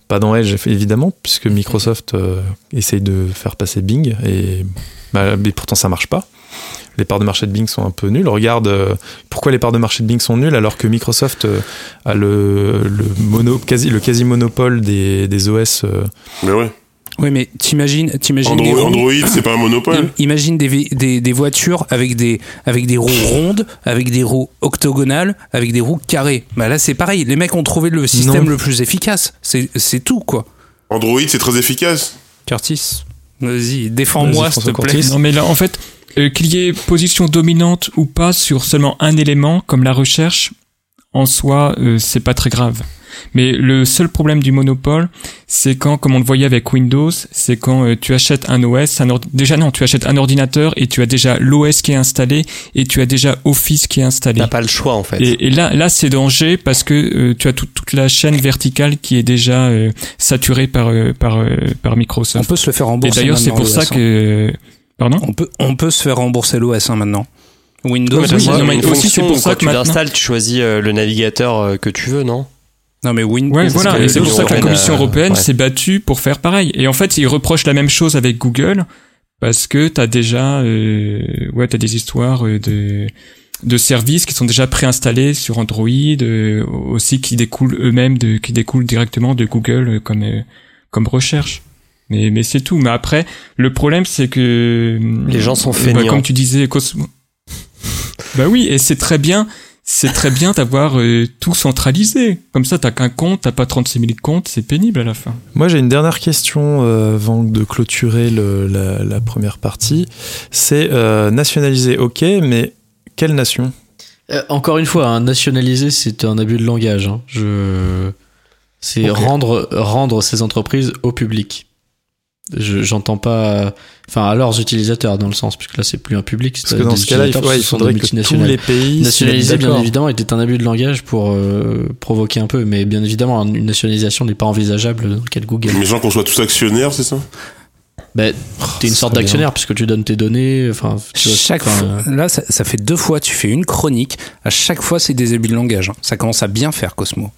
Pas dans Edge, évidemment, puisque Microsoft euh, essaye de faire passer Bing et, bah, mais pourtant ça marche pas. Les parts de marché de Bing sont un peu nulles. Regarde euh, pourquoi les parts de marché de Bing sont nulles alors que Microsoft euh, a le, le, mono, quasi, le quasi-monopole des, des OS. euh, Mais ouais. Oui, mais t'imagines, t'imagines des Android, c'est pas un monopole. im- Imagine des, des, des voitures avec des, avec des roues rondes, avec des roues octogonales, avec des roues carrées. Bah là, c'est pareil. Les mecs ont trouvé le système Non. le plus efficace. C'est c'est tout, quoi. Android, c'est très efficace. Curtis, vas-y, défends-moi, Vas-y, s'il te plaît. Curtis. Non mais là en fait, euh, qu'il y ait position dominante ou pas sur seulement un élément comme la recherche, en soi, euh, c'est pas très grave. Mais le seul problème du monopole, c'est quand, comme on le voyait avec Windows, c'est quand euh, tu achètes un OS, un déjà non, tu achètes un ordinateur et tu as déjà l'OS qui est installé et tu as déjà Office qui est installé. T'as pas le choix en fait. Et, et là, là, c'est danger parce que euh, tu as toute- toute la chaîne verticale qui est déjà euh, saturée par euh, par euh, par On Microsoft. peut se le faire Et rembourser. d'ailleurs, c'est pour ça l'OS, hein. que pardon. On peut, on peut se faire rembourser l'OS hein, maintenant. Windows, Ouais, Oui, une fonction, c'est pour ça quand que tu l'installes, tu choisis euh, le navigateur euh, que tu veux, non? Non mais Windows. Ouais, parce voilà. c'est pour ça que la Commission européenne, européenne euh, ouais. s'est battue pour faire pareil. Et en fait, ils reprochent la même chose avec Google parce que t'as déjà, euh, ouais, t'as des histoires de de services qui sont déjà préinstallés sur Android, euh, aussi qui découlent eux-mêmes de, qui découlent directement de Google comme euh, comme recherche. Mais mais c'est tout. Mais après, le problème c'est que Les gens sont bah, feignants. comme tu disais, Cosmo. bah oui, et c'est très bien. C'est très bien d'avoir euh, tout centralisé. Comme ça, t'as qu'un compte, t'as pas 36 000 comptes, c'est pénible à la fin. Moi, j'ai une dernière question euh, avant de clôturer le- la, la première partie. C'est euh, nationaliser, ok, mais quelle nation? Euh, encore une fois, hein, nationaliser, c'est un abus de langage. hein. Je... C'est rendre, rendre ces entreprises au public. Je- J'entends pas. Enfin, à leurs utilisateurs, dans le sens, puisque là, c'est plus un public. Parce que dans ce cas-là, il, faut- ouais, il faudrait que tous les pays Nationaliser, bien évidemment, était un abus de langage pour euh, provoquer un peu, mais bien évidemment, une nationalisation n'est pas envisageable dans le cas de Google. Mais gens qu'on soit tous actionnaires, c'est ça? Bah, t'es une sorte d'actionnaire puisque tu donnes tes données. Enfin, tu vois, Chaque fois, là, ça, ça fait deux fois, tu fais une chronique. À chaque fois, c'est des abus de langage. hein. Ça commence à bien faire, Cosmo.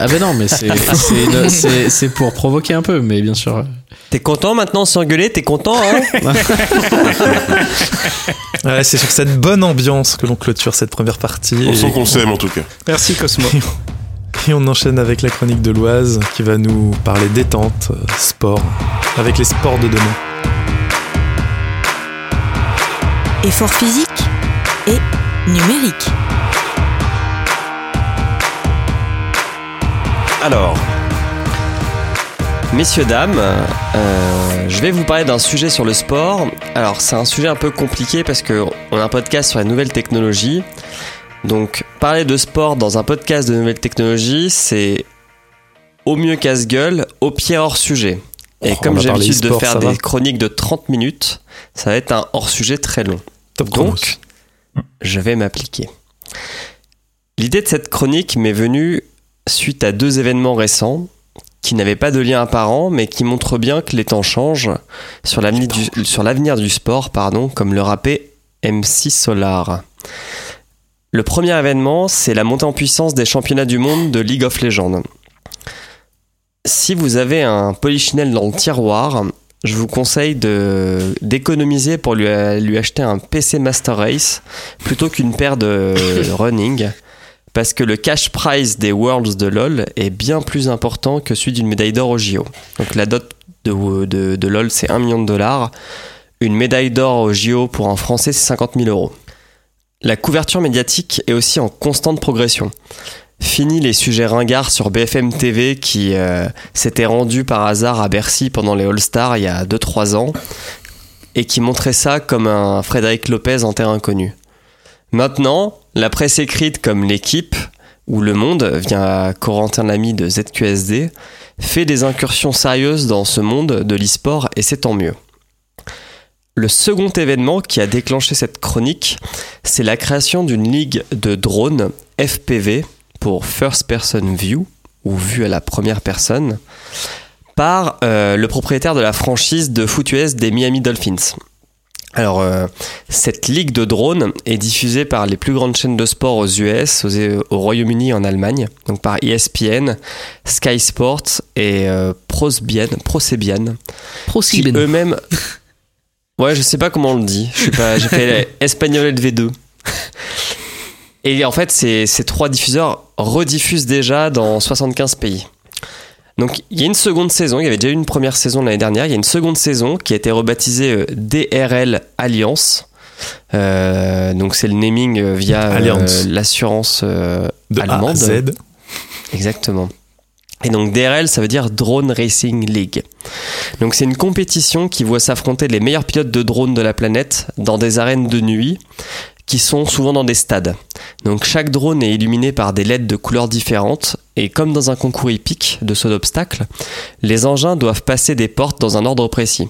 Ah ben non, mais c'est pour provoquer un peu, mais bien sûr. T'es content maintenant sans gueuler? T'es content, hein? Ouais, c'est sur cette bonne ambiance que l'on clôture cette première partie. On sent qu'on s'aime en tout cas. Merci, Cosmo. Et on enchaîne avec la chronique de l'Oise qui va nous parler détente, euh, sport, avec les sports de demain. Effort physique et numérique. Alors, messieurs, dames, euh, je vais vous parler d'un sujet sur le sport. Alors, c'est un sujet un peu compliqué parce que on a un podcast sur la nouvelle technologie. Donc, parler de sport dans un podcast de nouvelles technologies, c'est au mieux casse-gueule, au pire hors sujet. Et Oh, comme j'ai l'habitude de faire des chroniques de 30 minutes, ça va être un hors sujet très long. Top. Donc, je vais m'appliquer. L'idée de cette chronique m'est venue suite à deux événements récents qui n'avaient pas de lien apparent, mais qui montrent bien que les temps changent sur l'avenir du, sport, pardon, comme le rappait MC Solar. Le premier événement, c'est la montée en puissance des championnats du monde de League of Legends. Si vous avez un polichinelle dans le tiroir, je vous conseille d'économiser pour lui acheter un PC Master Race plutôt qu'une paire de running parce que le cash prize des Worlds de LoL est bien plus important que celui d'une médaille d'or au JO. Donc la dot de, de, LoL c'est 1 million de dollars. Une médaille d'or au JO pour un Français c'est 50 000 euros. La couverture médiatique est aussi en constante progression. Fini les sujets ringards sur BFM TV qui euh, s'étaient rendus par hasard à Bercy pendant les All-Stars il y a 2-3 ans et qui montraient ça comme un Frédéric Lopez en terre inconnue. Maintenant, la presse écrite comme l'équipe ou Le Monde, via Corentin Lamy de ZQSD, fait des incursions sérieuses dans ce monde de l'e-sport et c'est tant mieux. Le second événement qui a déclenché cette chronique, c'est la création d'une ligue de drones FPV pour First Person View, ou vue à la première personne, par euh, le propriétaire de la franchise de foot US des Miami Dolphins. Alors, euh, cette ligue de drones est diffusée par les plus grandes chaînes de sport aux US, aux- au Royaume-Uni et en Allemagne, donc par ESPN, Sky Sports et euh, Prosbian, qui eux-mêmes. Ouais, je sais pas comment on le dit. Je sais pas, j'ai fait espagnol LV2. Et en fait, ces, ces trois diffuseurs rediffusent déjà dans 75 pays. Donc, il y a une seconde saison. Il y avait déjà eu une première saison l'année dernière. Il y a une seconde saison qui a été rebaptisée euh, DRL Alliance. Euh, donc, c'est le naming euh, via euh, l'assurance euh, De A à allemande. Z. Exactement. Et donc DRL, ça veut dire Drone Racing League. Donc c'est une compétition qui voit s'affronter les meilleurs pilotes de drones de la planète dans des arènes de nuit qui sont souvent dans des stades. Donc chaque drone est illuminé par des LED de couleurs différentes et comme dans un concours hippique de saut d'obstacles, les engins doivent passer des portes dans un ordre précis.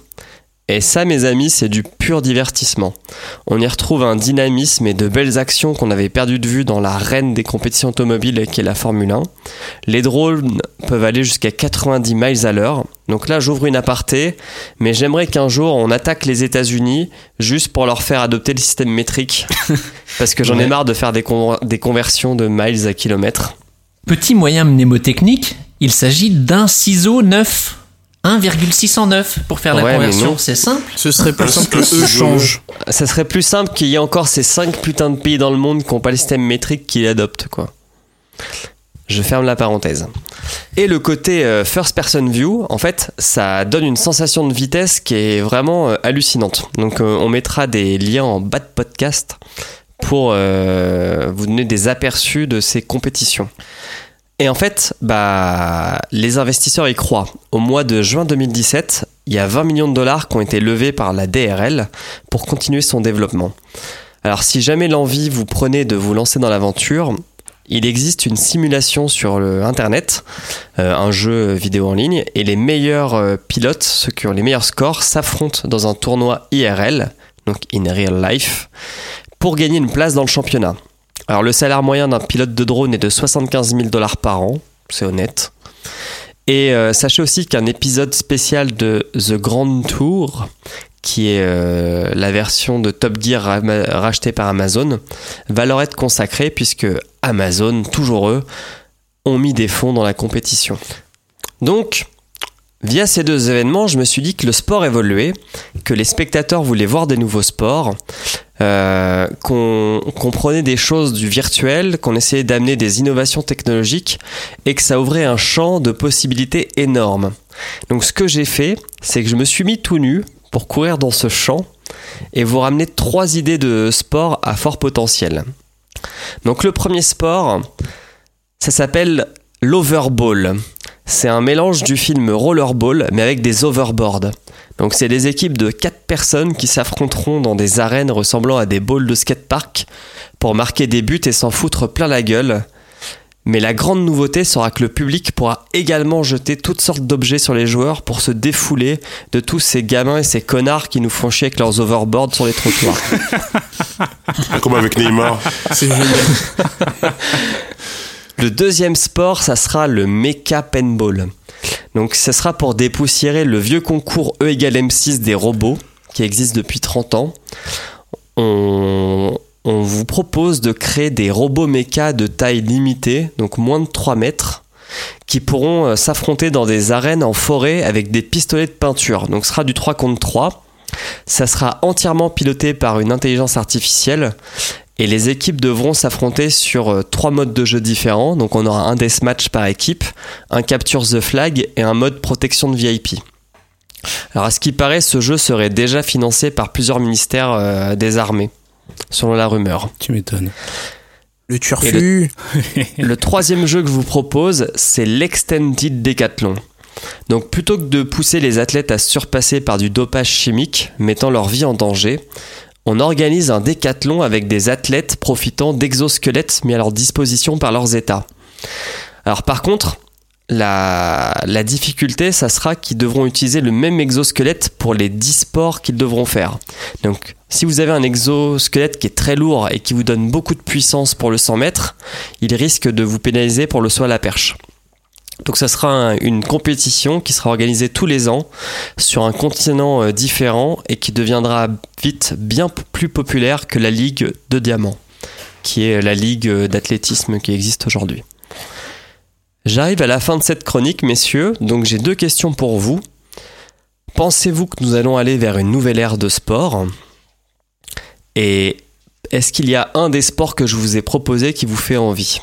Et ça, mes amis, c'est du pur divertissement. On y retrouve un dynamisme et de belles actions qu'on avait perdu de vue dans la reine des compétitions automobiles qui est la Formule 1. Les drones peuvent aller jusqu'à 90 miles à l'heure. Donc là, j'ouvre une aparté, mais j'aimerais qu'un jour on attaque les États-Unis juste pour leur faire adopter le système métrique. parce que j'en ai marre de faire des, con- des conversions de miles à kilomètres. Petit moyen mnémotechnique, il s'agit d'un ciseau neuf. 1,609 pour faire Ouais, la conversion, c'est simple. Ce serait plus simple que eux changent. Ça serait plus simple qu'il y ait encore ces 5 putains de pays dans le monde qui n'ont pas le système métrique qui l'adoptent, quoi. Je ferme la parenthèse. Et le côté euh, first person view, en fait, ça donne une sensation de vitesse qui est vraiment euh, hallucinante. Donc, euh, on mettra des liens en bas de podcast pour euh, vous donner des aperçus de ces compétitions. Et en fait, bah, les investisseurs y croient. Au mois de juin 2017, il y a 20 millions de dollars qui ont été levés par la DRL pour continuer son développement. Alors si jamais l'envie vous prenait de vous lancer dans l'aventure, il existe une simulation sur le internet, euh, un jeu vidéo en ligne, et les meilleurs euh, pilotes, ceux qui ont les meilleurs scores, s'affrontent dans un tournoi IRL, donc in real life, pour gagner une place dans le championnat. Alors le salaire moyen d'un pilote de drone est de 75 000 dollars par an, c'est honnête. Et euh, sachez aussi qu'un épisode spécial de The Grand Tour, qui est euh, la version de Top Gear ra- rachetée par Amazon, va leur être consacré puisque Amazon, toujours eux, ont mis des fonds dans la compétition. Donc, via ces deux événements, je me suis dit que le sport évoluait, que les spectateurs voulaient voir des nouveaux sports, euh, qu'on qu'on prenait des choses du virtuel, qu'on essayait d'amener des innovations technologiques et que ça ouvrait un champ de possibilités énorme. Donc ce que j'ai fait, c'est que je me suis mis tout nu pour courir dans ce champ et vous ramener trois idées de sport à fort potentiel. Donc le premier sport, ça s'appelle l'overball. C'est un mélange du film Rollerball mais avec des overboards. Donc c'est des équipes de 4 personnes qui s'affronteront dans des arènes ressemblant à des balls de skatepark pour marquer des buts et s'en foutre plein la gueule. Mais la grande nouveauté sera que le public pourra également jeter toutes sortes d'objets sur les joueurs pour se défouler de tous ces gamins et ces connards qui nous font chier avec leurs overboards sur les trottoirs. Comme avec Neymar. C'est génial. Le deuxième sport, ça sera le mecha paintball. Donc ça sera pour dépoussiérer le vieux concours E égale M6 des robots qui existe depuis 30 ans. On, vous propose de créer des robots méca de taille limitée, donc moins de 3 mètres, qui pourront euh, s'affronter dans des arènes en forêt avec des pistolets de peinture. Donc ce sera du 3 contre 3. Ça sera entièrement piloté par une intelligence artificielle et les équipes devront s'affronter sur euh, trois modes de jeu différents. Donc on aura un deathmatch par équipe, un capture the flag et un mode protection de VIP. Alors à ce qui paraît, ce jeu serait déjà financé par plusieurs ministères euh, des armées, selon la rumeur. Tu m'étonnes. Le tueur Et le-. Le troisième jeu que je vous propose, c'est l'Extended Decathlon. Donc plutôt que de pousser les athlètes à se surpasser par du dopage chimique, mettant leur vie en danger, on organise un décathlon avec des athlètes profitant d'exosquelettes mis à leur disposition par leurs États. Alors par contre, la, difficulté, ça sera qu'ils devront utiliser le même exosquelette pour les 10 sports qu'ils devront faire. Donc si vous avez un exosquelette qui est très lourd et qui vous donne beaucoup de puissance pour le 100 mètres, il risque de vous pénaliser pour le saut à la perche. Donc ça sera un- une compétition qui sera organisée tous les ans sur un continent euh, différent et qui deviendra vite bien plus populaire que la Ligue de Diamant, qui est la ligue euh, d'athlétisme qui existe aujourd'hui. J'arrive à la fin de cette chronique, messieurs, donc j'ai deux questions pour vous. Pensez-vous que nous allons aller vers une nouvelle ère de sport? Et est-ce qu'il y a un des sports que je vous ai proposé qui vous fait envie?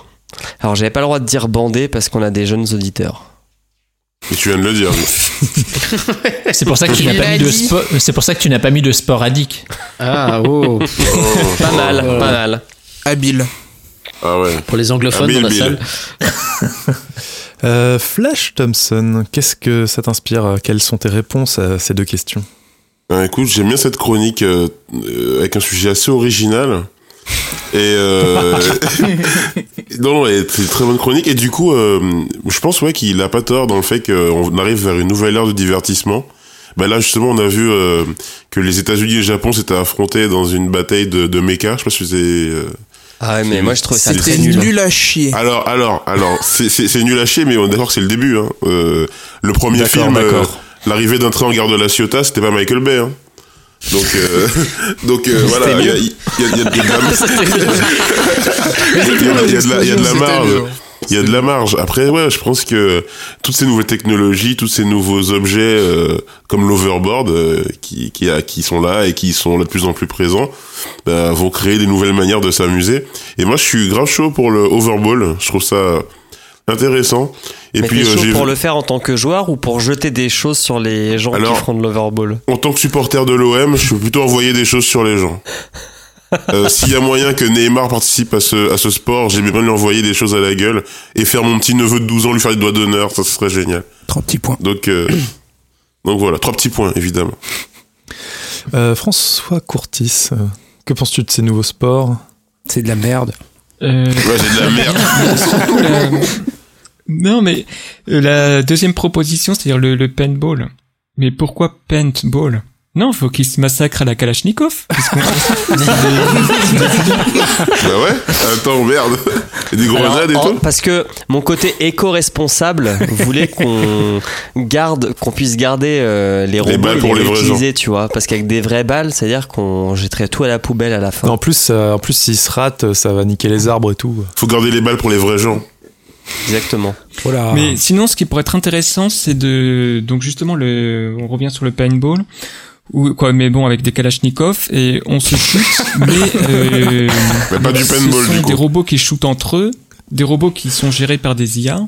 Alors j'avais pas le droit de dire bandé parce qu'on a des jeunes auditeurs. Et tu viens de le dire. C'est pour ça que tu n'as pas mis de. C'est pour ça que tu n'as pas mis de sport addict. Ah, oh. Pas mal, pas mal. Habile. Ah ouais. Pour les anglophones Ah, dans la salle. Euh, Flash Thompson, qu'est-ce que ça t'inspire Quelles sont tes réponses à ces deux questions? Ah, écoute, j'aime bien cette chronique euh, euh, avec un sujet assez original. Et euh... non, c'est une très bonne chronique. Et du coup, euh, je pense ouais qu'il a pas tort dans le fait qu'on arrive vers une nouvelle ère de divertissement. Bah là justement, on a vu euh, que les États-Unis et le Japon s'étaient affrontés dans une bataille de, de mecha. Je sais pas si c'est. euh, Ah ouais, mais moi je trouve ça très nul. nul à chier. Alors, alors, alors, c'est- c'est c'est nul à chier, mais on est d'accord que c'est le début. Hein. Euh, le premier film, euh, l'arrivée d'un train en gare de la Ciotat, c'était pas Michael Bay. Hein. Donc, euh, donc euh, voilà, il y a, il y, a, y, a, y a de la- il y a- il y a de la- il y a de la marge. Il y a de la marge. Après, ouais, je pense que toutes ces nouvelles technologies, tous ces nouveaux objets euh, comme l'overboard euh, qui, qui, a- qui sont là et qui sont de plus en plus présents, bah, vont créer des nouvelles manières de s'amuser. Et moi, je suis grave chaud pour le overball. Je trouve ça intéressant. Et mais puis, euh, chaud pour le faire en tant que joueur ou pour jeter des choses sur les gens Alors- qui feront de l'overball en tant que supporter de l'OM, je peux plutôt envoyer des choses sur les gens. Euh, S'il y a moyen que Neymar participe à ce, à ce sport, j'ai bien lui envoyer des choses à la gueule et faire mon petit neveu de 12 ans lui faire des doigts d'honneur, ça, ce serait génial. Trois petits points. Donc, euh, donc voilà, trois petits points évidemment. Euh, François Courtis, euh, que penses-tu de ces nouveaux sports? C'est de la merde. Euh, Ouais, c'est de la merde. non, mais euh, la deuxième proposition, c'est-à-dire le, le paintball. Mais pourquoi paintball? Non, faut qu'ils se massacrent à la Kalachnikov. bah ouais. Attends, merde. Et des Alors, grenades et en- tout. Parce que mon côté éco-responsable voulait qu'on garde, qu'on puisse garder euh, les robots balles et pour les vrais réutiliser, tu vois. Parce qu'avec des vraies balles, c'est-à-dire qu'on jetterait tout à la poubelle à la fin. En plus, euh, en plus, s'ils se ratent, ça va niquer les arbres et tout. Faut garder les balles pour les vrais gens. Exactement. Voilà. Mais sinon, ce qui pourrait être intéressant, c'est de donc justement le, on revient sur le paintball ou quoi, mais bon avec des Kalachnikov et on se shoot, mais euh, Mais pas du ce paintball, sont du des coup. robots qui shootent entre eux, des robots qui sont gérés par des IA,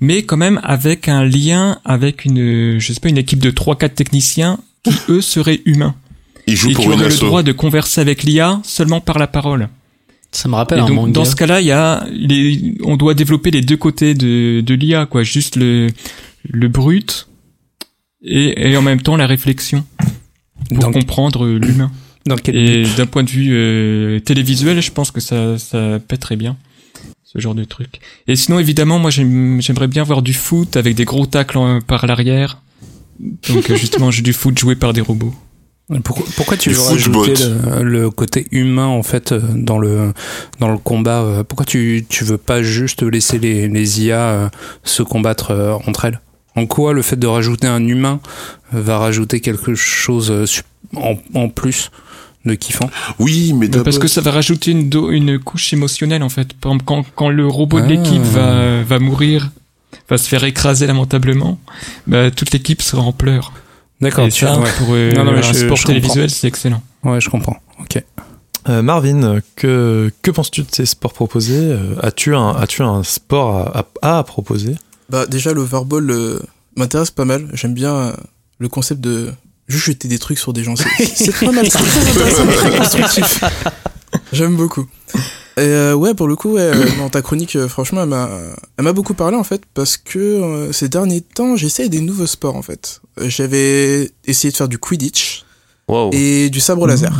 mais quand même avec un lien avec une, je sais pas, une équipe de 3-4 techniciens qui eux seraient humains Ils jouent et pour qui une auraient le droit de converser avec l'IA seulement par la parole. Ça me rappelle Et un donc, manga. dans ce cas-là, il y a les, on doit développer les deux côtés de, de l'IA, quoi. Juste le, le brut et, et en même temps la réflexion pour comprendre l'humain. Dans quel Et d'un point de vue euh, télévisuel, je pense que ça, ça pèterait bien ce genre de truc. Et sinon, évidemment, moi, j'aime- j'aimerais bien voir du foot avec des gros tacles par l'arrière. Donc, euh, justement, j'ai du foot joué par des robots. Pourquoi, pourquoi tu veux rajouter le, le côté humain en fait euh, dans le dans le combat euh, Pourquoi tu tu veux pas juste laisser les les IA euh, se combattre entre elles? En quoi le fait de rajouter un humain va rajouter quelque chose en, en plus de kiffant? Oui, mais Parce que ça va rajouter une, do- une couche émotionnelle en fait. Par exemple, quand, quand le robot de Ah. l'équipe va, va mourir, va se faire écraser lamentablement, bah, toute l'équipe sera en pleurs. D'accord. Et ça, ouais. pour euh, Non, non, mais un je- sport je télévisuel, c'est excellent. Ouais, je comprends. Ok. Euh, Marvin, que, que penses-tu de ces sports proposés? Euh, As-tu un, as un sport à, à- à proposer? Bah déjà l'overball euh, m'intéresse pas mal. J'aime bien euh, le concept de juste jeter des trucs sur des gens. C'est- C'est pas mal, c'est très intéressant, très constructif. J'aime beaucoup. Et euh, ouais, pour le coup, ouais, euh, dans ta chronique, euh, franchement, elle m'a, elle m'a beaucoup parlé en fait, parce que euh, ces derniers temps, j'essaye des nouveaux sports en fait. J'avais essayé de faire du Quidditch Wow. et du sabre laser.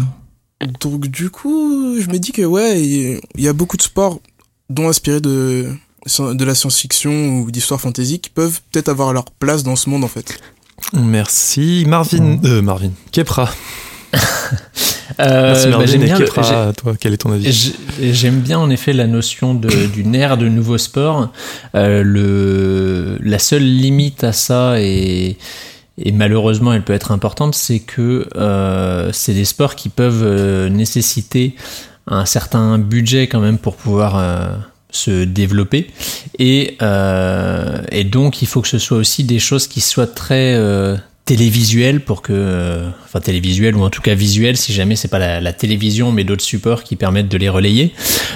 Donc du coup, je me dis que ouais, il y a beaucoup de sports dont inspirés de de la science-fiction ou d'histoire fantasy qui peuvent peut-être avoir leur place dans ce monde en fait. Merci. Marvin, euh, Marvin, Kepra. Euh, Merci bah, j'aime bien le- toi, quel est ton avis J'ai- J'aime bien en effet la notion de, d'une ère de nouveaux sports. Euh, le, la seule limite à ça, et, et malheureusement elle peut être importante, c'est que euh, c'est des sports qui peuvent euh, nécessiter un certain budget quand même pour pouvoir euh, se développer. Et, et donc il faut que ce soit aussi des choses qui soient très... télévisuel pour que euh, enfin télévisuel ou en tout cas visuel si jamais c'est pas la, télévision mais d'autres supports qui permettent de les relayer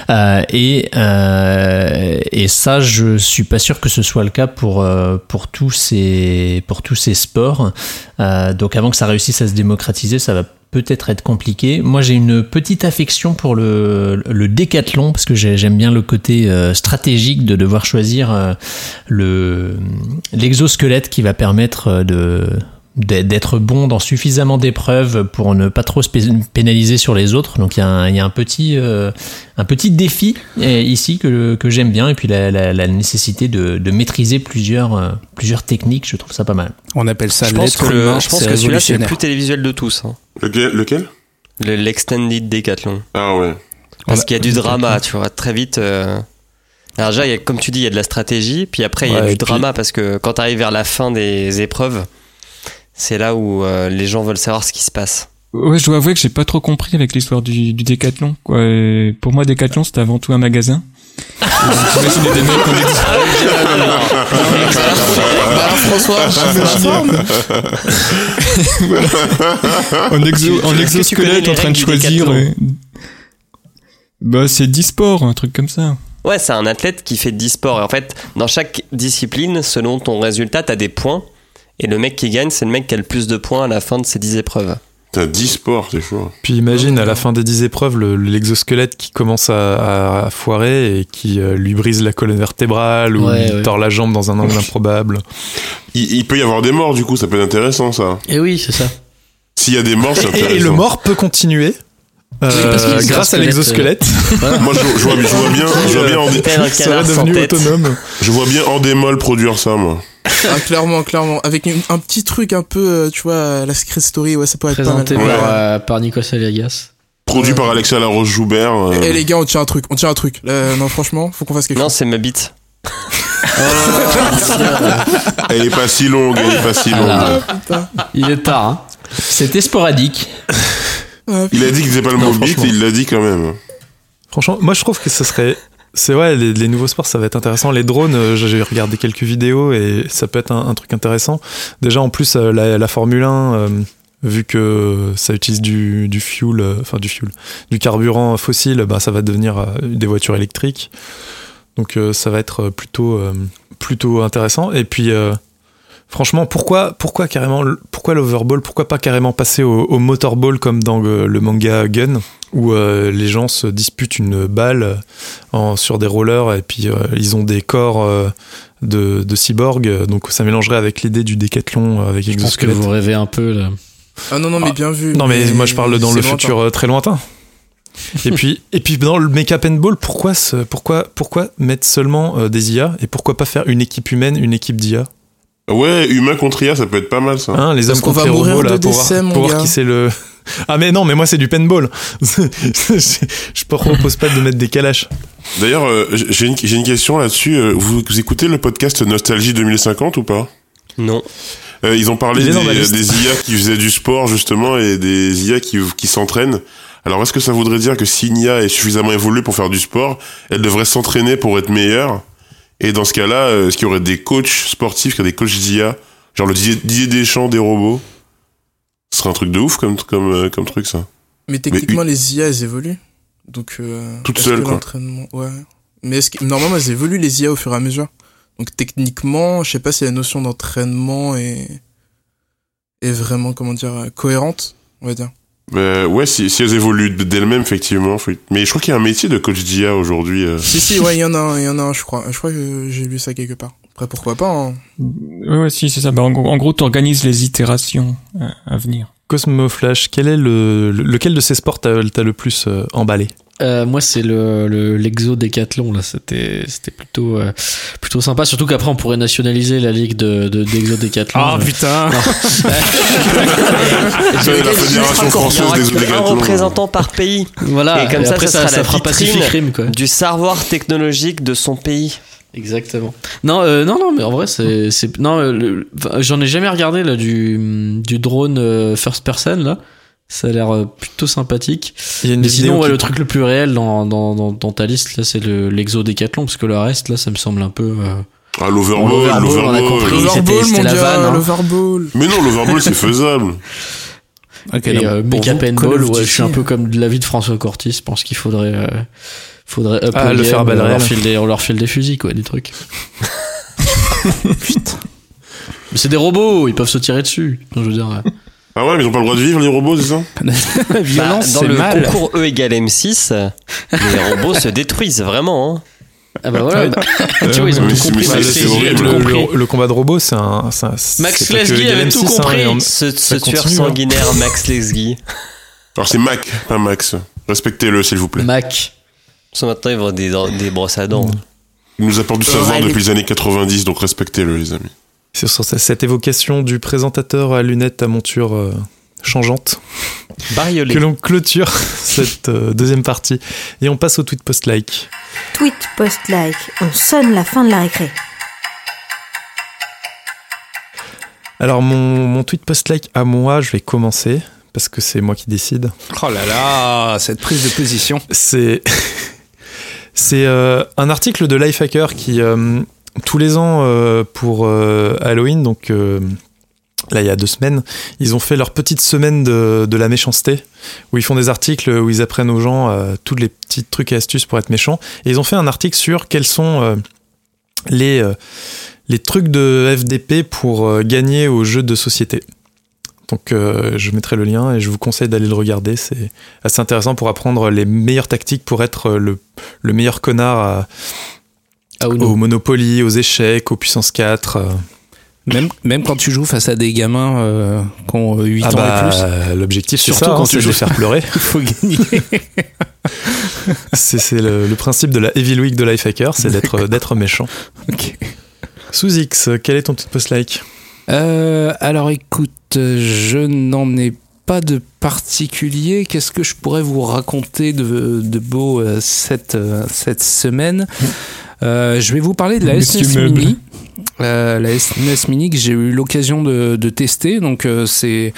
Euh, et euh, et ça je suis pas sûr que ce soit le cas pour euh, pour tous ces pour tous ces sports Euh, donc avant que ça réussisse à se démocratiser ça va peut-être être compliqué. Moi, j'ai une petite affection pour le, le décathlon parce que j'ai- j'aime bien le côté euh, stratégique de devoir choisir le l'exosquelette qui va permettre de d'être bon dans suffisamment d'épreuves pour ne pas trop se pé- pénaliser sur les autres. Donc il y a un, il y a un petit euh, un petit défi euh, ici que, que j'aime bien et puis la, la, la nécessité de, de maîtriser plusieurs euh, plusieurs techniques. Je trouve ça pas mal. On appelle ça je pense l'être que, le- humain, je pense que celui-là, c'est le plus télévisuel de tous. hein. Lequel, lequel? Le- L'extended Decathlon. Ah ouais. Parce qu'il y a du drama, tu vois, très vite. euh, Alors déjà, il y a- comme tu dis, il y a de la stratégie, puis après, il y a Ouais, du puis- drama, parce que quand tu arrives vers la fin des épreuves, c'est là où euh, les gens veulent savoir ce qui se passe. Ouais, je dois avouer que j'ai pas trop compris avec l'histoire du, du Décathlon. Quoi. Et pour moi, Décathlon, c'était avant tout un magasin. J'imaginais des mecs en François, exo, exosquelette en train de choisir. Bah, c'est e-sport, un truc comme ça. Ouais, c'est un athlète qui fait 10 sports. Et en fait, dans chaque discipline, selon ton résultat, tu as des points. Et le mec qui gagne, c'est le mec qui a le plus de points à la fin de ses 10 épreuves. T'as 10 sports, c'est chaud. Puis imagine à la fin des 10 épreuves le- l'exosquelette qui commence à, foirer et qui euh, lui brise la colonne vertébrale ou Ouais, lui ouais. tord la jambe dans un angle improbable. Il, il peut y avoir des morts, du coup, ça peut être intéressant, ça. Et oui, c'est ça. S'il y a des morts, c'est Et, intéressant. et le mort peut continuer Euh, grâce à l'exosquelette, Moi, je, je vois, je vois bien, je vois bien, en, ça devenu autonome. je vois bien en démol produire ça, moi. Ah, clairement, clairement. Avec une- un petit truc un peu, euh, tu vois, la Secret Story, ouais, ça pourrait être Présenté pas mal. par, Ouais. euh, par Nikos Aliagas. Produit par Alexa Laroche-Joubert. euh, Eh les gars, on tient un truc, on tient un truc. Là, non, franchement, faut qu'on fasse quelque Non, chose. c'est ma bite. Elle est pas si longue, elle est pas si longue. Ah, Il est tard, hein. C'était sporadique. Ah, Il a dit qu'il disait pas le mot bite, il l'a dit quand même. Franchement, moi je trouve que ce serait. C'est ouais, les, les nouveaux sports, ça va être intéressant. Les drones, euh, j'ai regardé quelques vidéos et ça peut être un, truc intéressant. Déjà, en plus, euh, la, la Formule 1, euh, vu que ça utilise du, du fuel, enfin du fuel, du carburant fossile, bah, ça va devenir des voitures électriques. Donc ça va être plutôt, plutôt intéressant. Et puis, franchement, pourquoi, pourquoi carrément, pourquoi l'overball? Pourquoi pas carrément passer au, au motorball comme dans euh, le manga Gun où euh, les gens se disputent une balle euh, en, sur des rollers et puis euh, ils ont des corps euh, de, de cyborg. Donc ça mélangerait avec l'idée du décathlon avec Je pense que vous rêvez un peu, là. Ah non, non, mais Ah, bien vu. Non mais moi je parle dans le futur très lointain. et puis et puis dans le make-up and ball, pourquoi ce, pourquoi pourquoi mettre seulement euh, des IA et pourquoi pas faire une équipe humaine, une équipe d'IA Ouais, humain contre IA, ça peut être pas mal ça. Hein, les Parce hommes qu'on contre va les mourir robots là de pour voir, décès, mon pour voir qui c'est le. Ah mais non, mais moi c'est du paintball. je je propose pas de mettre des calaches. D'ailleurs, euh, j'ai une, question là-dessus. Euh, Vous, vous écoutez le podcast Nostalgie 2050 ou pas? Non. Euh, Ils ont parlé des, IA qui faisaient du sport justement et des IA qui, qui s'entraînent. Alors est-ce que ça voudrait dire que si une IA est suffisamment évoluée pour faire du sport, elle devrait s'entraîner pour être meilleure? Et dans ce cas-là, euh, est-ce qu'il y aurait des coachs sportifs, a des coachs d'IA, genre le Didier, Deschamps des robots Ce serait un truc de ouf comme, comme, euh, comme truc ça. Mais techniquement, les IA, elles évoluent. Donc, euh, Toutes seules, quoi. Ouais. Mais est-ce que, normalement, elles évoluent les IA au fur et à mesure. Donc, techniquement, je sais pas si la notion d'entraînement est, est vraiment, comment dire, euh, cohérente, on va dire. Euh, ouais, si, si elles évoluent d'elles-mêmes, effectivement. faut- Mais je crois qu'il y a un métier de coach d'IA aujourd'hui. euh. Si, si, ouais, il y en a un, il y en a un, je crois. Je crois que j'ai lu ça quelque part. Après, pourquoi pas, hein. Ouais, ouais, si, c'est ça. Bah, en, gros- en gros, t'organises les itérations euh, à venir. Cosmo Flash, quel est le, le- lequel de ces sports t'as t'as le plus euh, emballé? Euh, moi, c'est le le- l'exo décathlon là. C'était c'était plutôt euh, plutôt sympa. Surtout qu'après, on pourrait nationaliser la ligue de de d'exo décathlon. Ah Euh, putain la Fédération française des un décathlons. représentant par pays Voilà. Et comme ça, après, ça sera la fera. Pacific Rim quoi. du savoir technologique de son pays. Exactement. Non, euh, non, non, mais en vrai, c'est, non, euh, le- j'en ai jamais regardé là du du drone euh, first person là. Ça a l'air euh, plutôt sympathique. Il y a une Mais sinon, ouais, qui- le truc le plus réel dans dans dans, dans ta liste là, c'est le l'exo décathlon parce que le reste là, ça me semble un peu. euh, Ah, l'overball, L'overball, on a l'overball. compris. c'était- L'overball, c'était mon la gars, vanne, hein. l'overball. Mais non, l'overball, c'est faisable. Ok, et donc, euh, pour Make Up vous, and Call Ball, of ouais, je suis un peu comme de l'avis de François Cortis. Je pense qu'il faudrait euh, faudrait up Ah, le faire on leur réelles. file des on leur file des fusils quoi, des trucs. Putain. Mais c'est des robots, ils peuvent se tirer dessus. Je veux dire. euh, Ah ouais, mais ils ont pas le droit de vivre, les robots, c'est ça La violence, Bah, dans c'est le mal. concours E égale M6, les robots se détruisent vraiment. Hein. Ah bah voilà. tu vois, ils ont mais tout compris. c'est- c'est a horrible. tout le, le- le combat de robots, c'est un. c'est un- c'est Max pas que Lesguy avait tout M6, hein, compris. et on- Ce, ce Ça tueur continue, hein. sanguinaire Max Lesguy. Alors c'est Mac, pas Max. Respectez-le, s'il vous plaît. Mac. Ça, maintenant, ils vont des, des brosses à dents. Il nous apporte du savoir Ouais, depuis les années 90, donc respectez-le, les amis. C'est sur cette évocation du présentateur à lunettes à monture euh, changeante Bariolé. que l'on clôture cette euh, deuxième partie et on passe au tweet post-like. Tweet post-like, on sonne la fin de la récré. Alors mon, mon tweet post-like à moi, je vais commencer parce que c'est moi qui décide. Oh là là, cette prise de position. C'est c'est euh, un article de Lifehacker qui euh, tous les ans euh, pour euh, Halloween, donc euh, là il y a deux semaines, ils ont fait leur petite semaine de, la méchanceté où ils font des articles où ils apprennent aux gens tous les petits trucs et astuces pour être méchants. Et ils ont fait un article sur quels sont les les trucs de FDP pour gagner aux jeux de société. Donc je mettrai le lien et je vous conseille d'aller le regarder. C'est assez intéressant pour apprendre les meilleures tactiques pour être le, le meilleur connard à- Ah au. Monopoly, aux échecs, aux puissance 4. euh. Même, même quand tu joues face à des gamins euh, qui ont 8 Ah ans bah, et plus, l'objectif c'est Surtout ça, quand tu joues- faire pleurer. il faut gagner. c'est le, le principe de la Evil Week de Lifehacker, c'est d'être méchant. Ok. Sous X, quel est ton petit post like? Euh, alors écoute, euh, je n'en ai pas de particulier. Qu'est-ce que je pourrais vous raconter de, de beau euh, cette, euh, cette semaine? Euh, Je vais vous parler de la SNES Meuble. Mini. Euh, la SNES Mini que j'ai eu l'occasion de, de tester, donc euh, c'est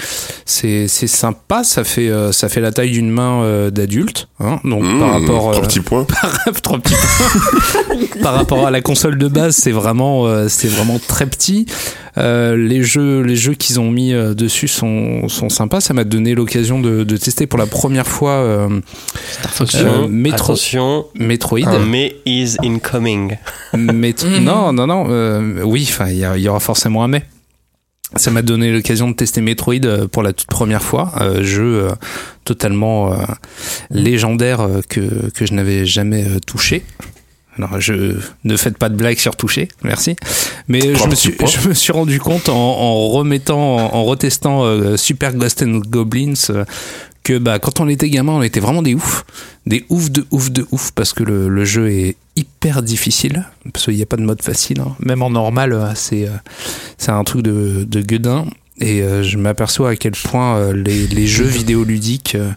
c'est c'est sympa. Ça fait euh, ça fait la taille d'une main euh, d'adulte, hein, donc Mmh, par rapport Trois euh, petits points. Trois petits points. Par rapport à la console de base, c'est vraiment, euh, c'est vraiment très petit. Euh, les jeux, les jeux qu'ils ont mis euh, dessus sont, sont sympas. Ça m'a donné l'occasion de, de tester pour la première fois euh, Attention, euh, Metro- attention, Metroid. mais is incoming. Metro- Mhm. Non, non, non. Oui, enfin, il y, aura forcément un mais. Ça m'a donné l'occasion de tester Metroid euh, pour la toute première fois, euh, jeu euh, totalement euh, légendaire que, que je n'avais jamais touché. Alors, je ne faites pas de blagues sur toucher, merci. Mais je me, suis, je me suis rendu compte en, en remettant, en, en retestant euh, Super Ghost and Goblins euh, que bah, quand on était gamin, on était vraiment des oufs. Des oufs de ouf de ouf parce que le, le jeu est hyper difficile. Parce qu'il n'y a pas de mode facile. hein. Même en normal, euh, c'est euh, c'est un truc de, de gueudin. Et euh, je m'aperçois à quel point euh, les, les jeux vidéoludiques euh,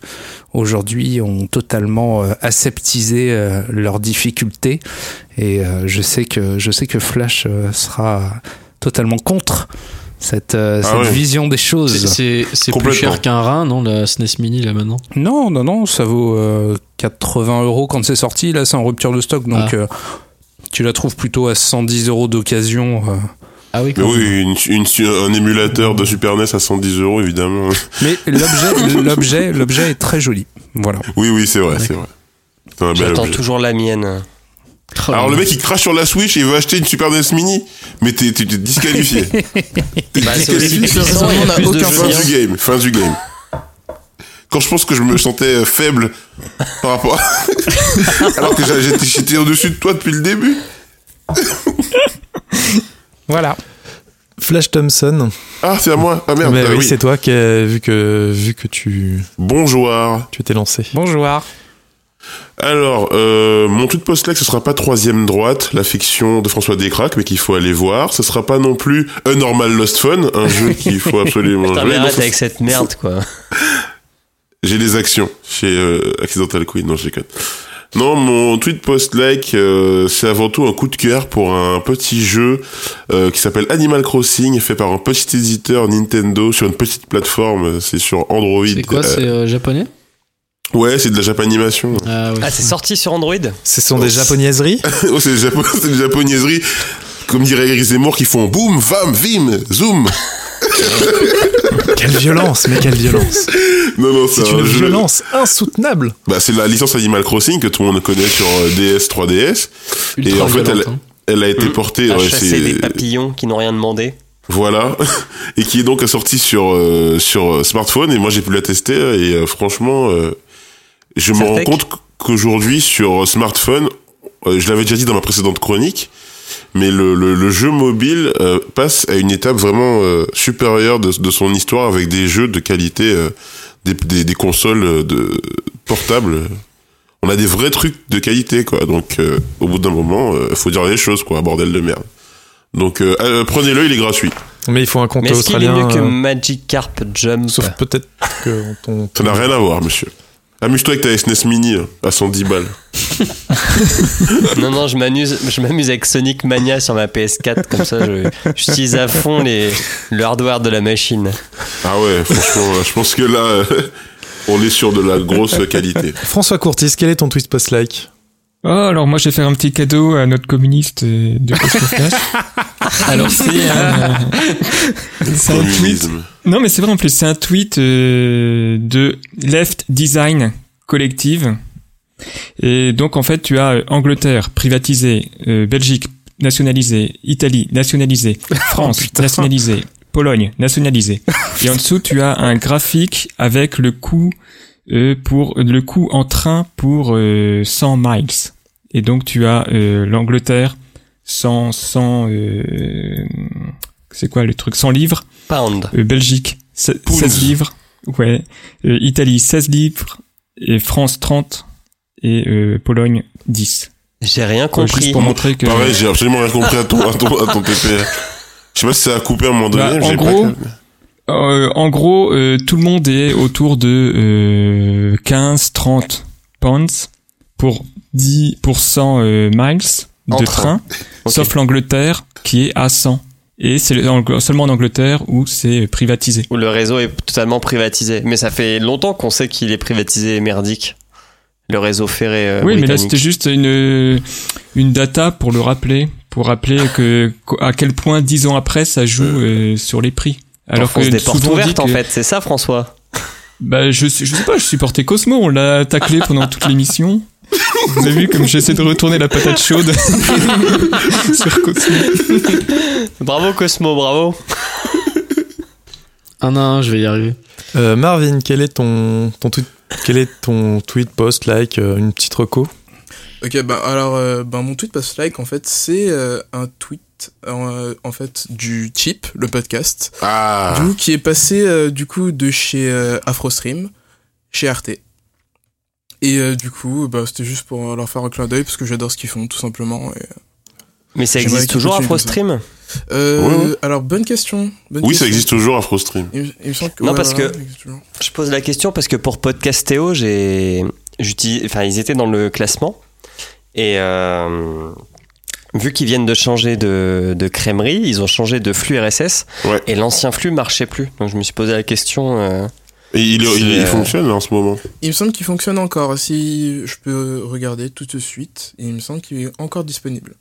aujourd'hui ont totalement aseptisé leurs difficultés. Et je sais que je sais que Flash sera totalement contre cette, euh, Ah cette ouais. vision des choses. C'est c'est plus cher qu'un rein, non, la SNES Mini là maintenant? Non, non, non, ça vaut euh, 80 euros quand c'est sorti. Là, c'est en rupture de stock, donc Ah. euh, tu la trouves plutôt à 110 euros d'occasion. euh. Ah oui, Mais quand même. oui, une, une- un émulateur de Super NES à 110 euros, évidemment. Mais l'objet, l'objet, l'objet est très joli. Voilà. Oui, oui, c'est vrai, c'est vrai. J'attends toujours la mienne. Oh, Alors le mec il crache sur la Switch et il veut acheter une Super NES Mini, mais t'es disqualifié. T'es Bah, disqualifié. a aucun Fin du game, fin du game. Quand je pense que je me sentais euh, faible par rapport à... Alors que j'étais au-dessus de toi depuis le début. Voilà. Flash Thompson. Ah, c'est à moi. Ah merde. Mais ah oui, oui. c'est toi qui as- vu que vu que tu Bonjour. tu t'es lancé. Bonjour. Alors, euh, mon tweet post-like, ce sera pas troisième droite, la fiction de François Descraques, mais qu'il faut aller voir. Ce sera pas non plus A Normal Lost Fun, un jeu qu'il faut absolument jouer. arrête avec cette merde, quoi. J'ai les actions chez euh, Accidental Queen, non je déconne. Non, mon tweet post-like, euh, c'est avant tout un coup de cœur pour un petit jeu euh, qui s'appelle Animal Crossing, fait par un petit éditeur Nintendo sur une petite plateforme, c'est sur Android. C'est quoi, Euh, c'est euh, japonais? Ouais, c'est de la japanimation. Ah oui. Ah, c'est sorti sur Android? Ce sont des japonaiseries? Oh, c'est des, japo- c'est des japonaiseries, comme dirait Eric Zemmour, qui font boum, vam, vim, zoom. Quelle violence, mais quelle violence Non, non, c'est C'est un une jeu. violence insoutenable Bah, c'est la licence Animal Crossing que tout le monde connaît sur euh, DS, 3DS. Ultra et en fait, elle, hein. elle a été Mmh. portée. À ouais, chasser c'est- des papillons qui n'ont rien demandé. Voilà, et qui est donc sorti sur euh, sur euh, smartphone et moi j'ai pu la tester et euh, franchement euh, je me rends compte qu'aujourd'hui sur smartphone, euh, je l'avais déjà dit dans ma précédente chronique, mais le, le, le jeu mobile euh, passe à une étape vraiment euh, supérieure de, de son histoire avec des jeux de qualité, euh, des, des, des consoles euh, de portables. On a des vrais trucs de qualité quoi, donc euh, au bout d'un moment, euh, faut dire les choses quoi, bordel de merde. Donc euh, euh, prenez-le, il est gratuit. Mais il faut un compte Mais est-ce qu'il est australien. mieux que euh, Magic Carp Jump? Sauf peut-être que ton, Ça n'a rien à voir, monsieur. Amuse-toi avec ta SNES Mini hein, à 110 balles. Non, non, je m'amuse, je m'amuse avec Sonic Mania sur ma PS4, comme ça je j'utilise à fond les, le hardware de la machine. Ah ouais, franchement, euh, je pense que là, euh, on est sur de la grosse qualité. François Courtis, quel est ton tweet post-like? Oh, alors moi je vais faire un petit cadeau à notre communiste euh, de Flash. Alors c'est un, c'est un tweet. Non mais c'est vrai en plus, c'est un tweet euh, de Left Design Collective. Et donc en fait tu as euh, Angleterre privatisée, euh, Belgique nationalisée, Italie nationalisée, France nationalisée, Pologne nationalisée. Et en dessous tu as un graphique avec le coût euh, pour le coût en train pour euh, 100 miles. Et donc tu as euh, l'Angleterre 100 100 euh, c'est quoi le truc? 100 livres. Pound. Euh, Belgique, se- Pounds. 16 livres. Ouais. Euh, Italie, 16 livres. Et France, 30. Et euh, Pologne, 10. J'ai rien compris. Juste pour montrer que... Pareil, j'ai absolument rien compris à ton, à ton, à ton TPR. Je sais pas si ça a coupé à un moment donné. Bah, en j'ai pas gros, calmé. Euh, en gros, euh, tout le monde est autour de euh, 15-30 pounds pour 10 pour 100 euh, miles de En train, sauf l'Angleterre qui est à 100. Et c'est en- seulement en Angleterre où c'est privatisé. Où le réseau est totalement privatisé. Mais ça fait longtemps qu'on sait qu'il est privatisé et merdique. Le réseau ferré euh, oui, mais là c'était juste une une data pour le rappeler, pour rappeler que à quel point dix ans après ça joue euh, sur les prix. Alors que des portes ouvertes en fait, c'est ça François? Bah, je, je sais pas, je supportais Cosmo, on l'a taclé pendant toute l'émission. Vous avez vu comme j'essaie de retourner la patate chaude sur Cosmo. Bravo Cosmo, bravo. Ah non, je vais y arriver. Euh, Marvin, quel est ton, ton tweet, quel est ton tweet, post, like, euh, une petite reco? Ok, bah alors, euh, bah, mon tweet post like, en fait, c'est euh, un tweet, euh, en fait, du Chip, le podcast, Ah. du coup, qui est passé, euh, du coup, de chez euh, AfroStream, chez Arte. Et euh, du coup, bah, c'était juste pour leur faire un clin d'œil, parce que j'adore ce qu'ils font, tout simplement. Et, Mais ça existe toujours. AfroStream Euh, Ouais, ouais. Alors, bonne question. bonne Oui, ça existe toujours, AfroStream. Il, me- il me semble que. Non, ouais, parce voilà, que-. Je pose la question parce que pour Podcastéo, j'ai, enfin, ils étaient dans le classement et euh, vu qu'ils viennent de changer de, de crèmerie, ils ont changé de flux RSS Ouais. et l'ancien flux marchait plus. Donc je me suis posé la question. euh, Et il, il, il, euh, fonctionne en ce moment. Il me semble qu'il fonctionne encore. Si je peux regarder tout de suite, il me semble qu'il est encore disponible.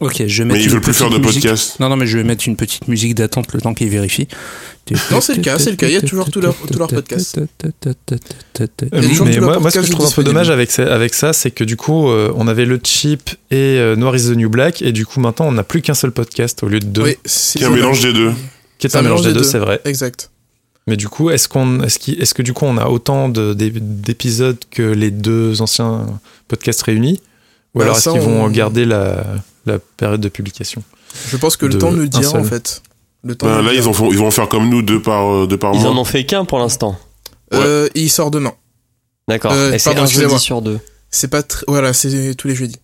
Ok, je vais Mais mettre ils une veulent plus faire de petite musique. podcast. Non, non, mais je vais mettre une petite musique d'attente le temps qu'il vérifie. Non, c'est le cas, c'est le cas. Il y a toujours tout leur- tout leur podcast. Euh, Il mais moi, moi, ce que je trouve un peu dommage avec ça, avec ça c'est que du coup, euh, on avait le chip et euh, Noir is the New Black, et du coup, maintenant, on n'a plus qu'un seul podcast au lieu de deux, Oui, c'est Qui est un mélange des deux. qui est c'est un mélange des deux, c'est vrai. Exact. Mais du coup, est-ce qu'on, est-ce, qu'il- est-ce que du coup, on a autant de- d'é- d'épisodes que les deux anciens podcasts réunis, ou Bah, alors est-ce qu'ils vont on- garder la, la période de publication? Je pense que le temps nous le un dira en fait. Le temps Ben, le là, ils, en font, ils vont en faire comme nous, deux par, euh, deux par ils mois. en ont fait qu'un pour l'instant. Euh, il sort demain. D'accord. Euh, et c'est un jeudi sur deux. C'est pas tr- voilà, c'est tous les jeudis.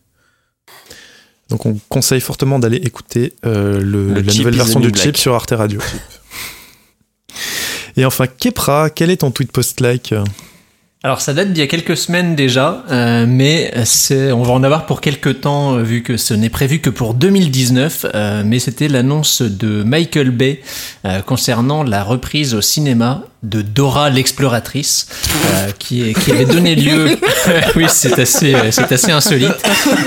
Donc, on conseille fortement d'aller écouter euh, le- Le la nouvelle version du chip sur Arte Radio. Et enfin, Kepra, quel est ton tweet post-like Alors ça date d'il y a quelques semaines déjà, euh, mais on va en avoir pour quelques temps euh, vu que ce n'est prévu que pour 2019. euh, mais c'était l'annonce de Michael Bay concernant la reprise au cinéma de Dora l'exploratrice, euh, qui, qui avait donné lieu. oui, c'est assez, euh, c'est assez insolite.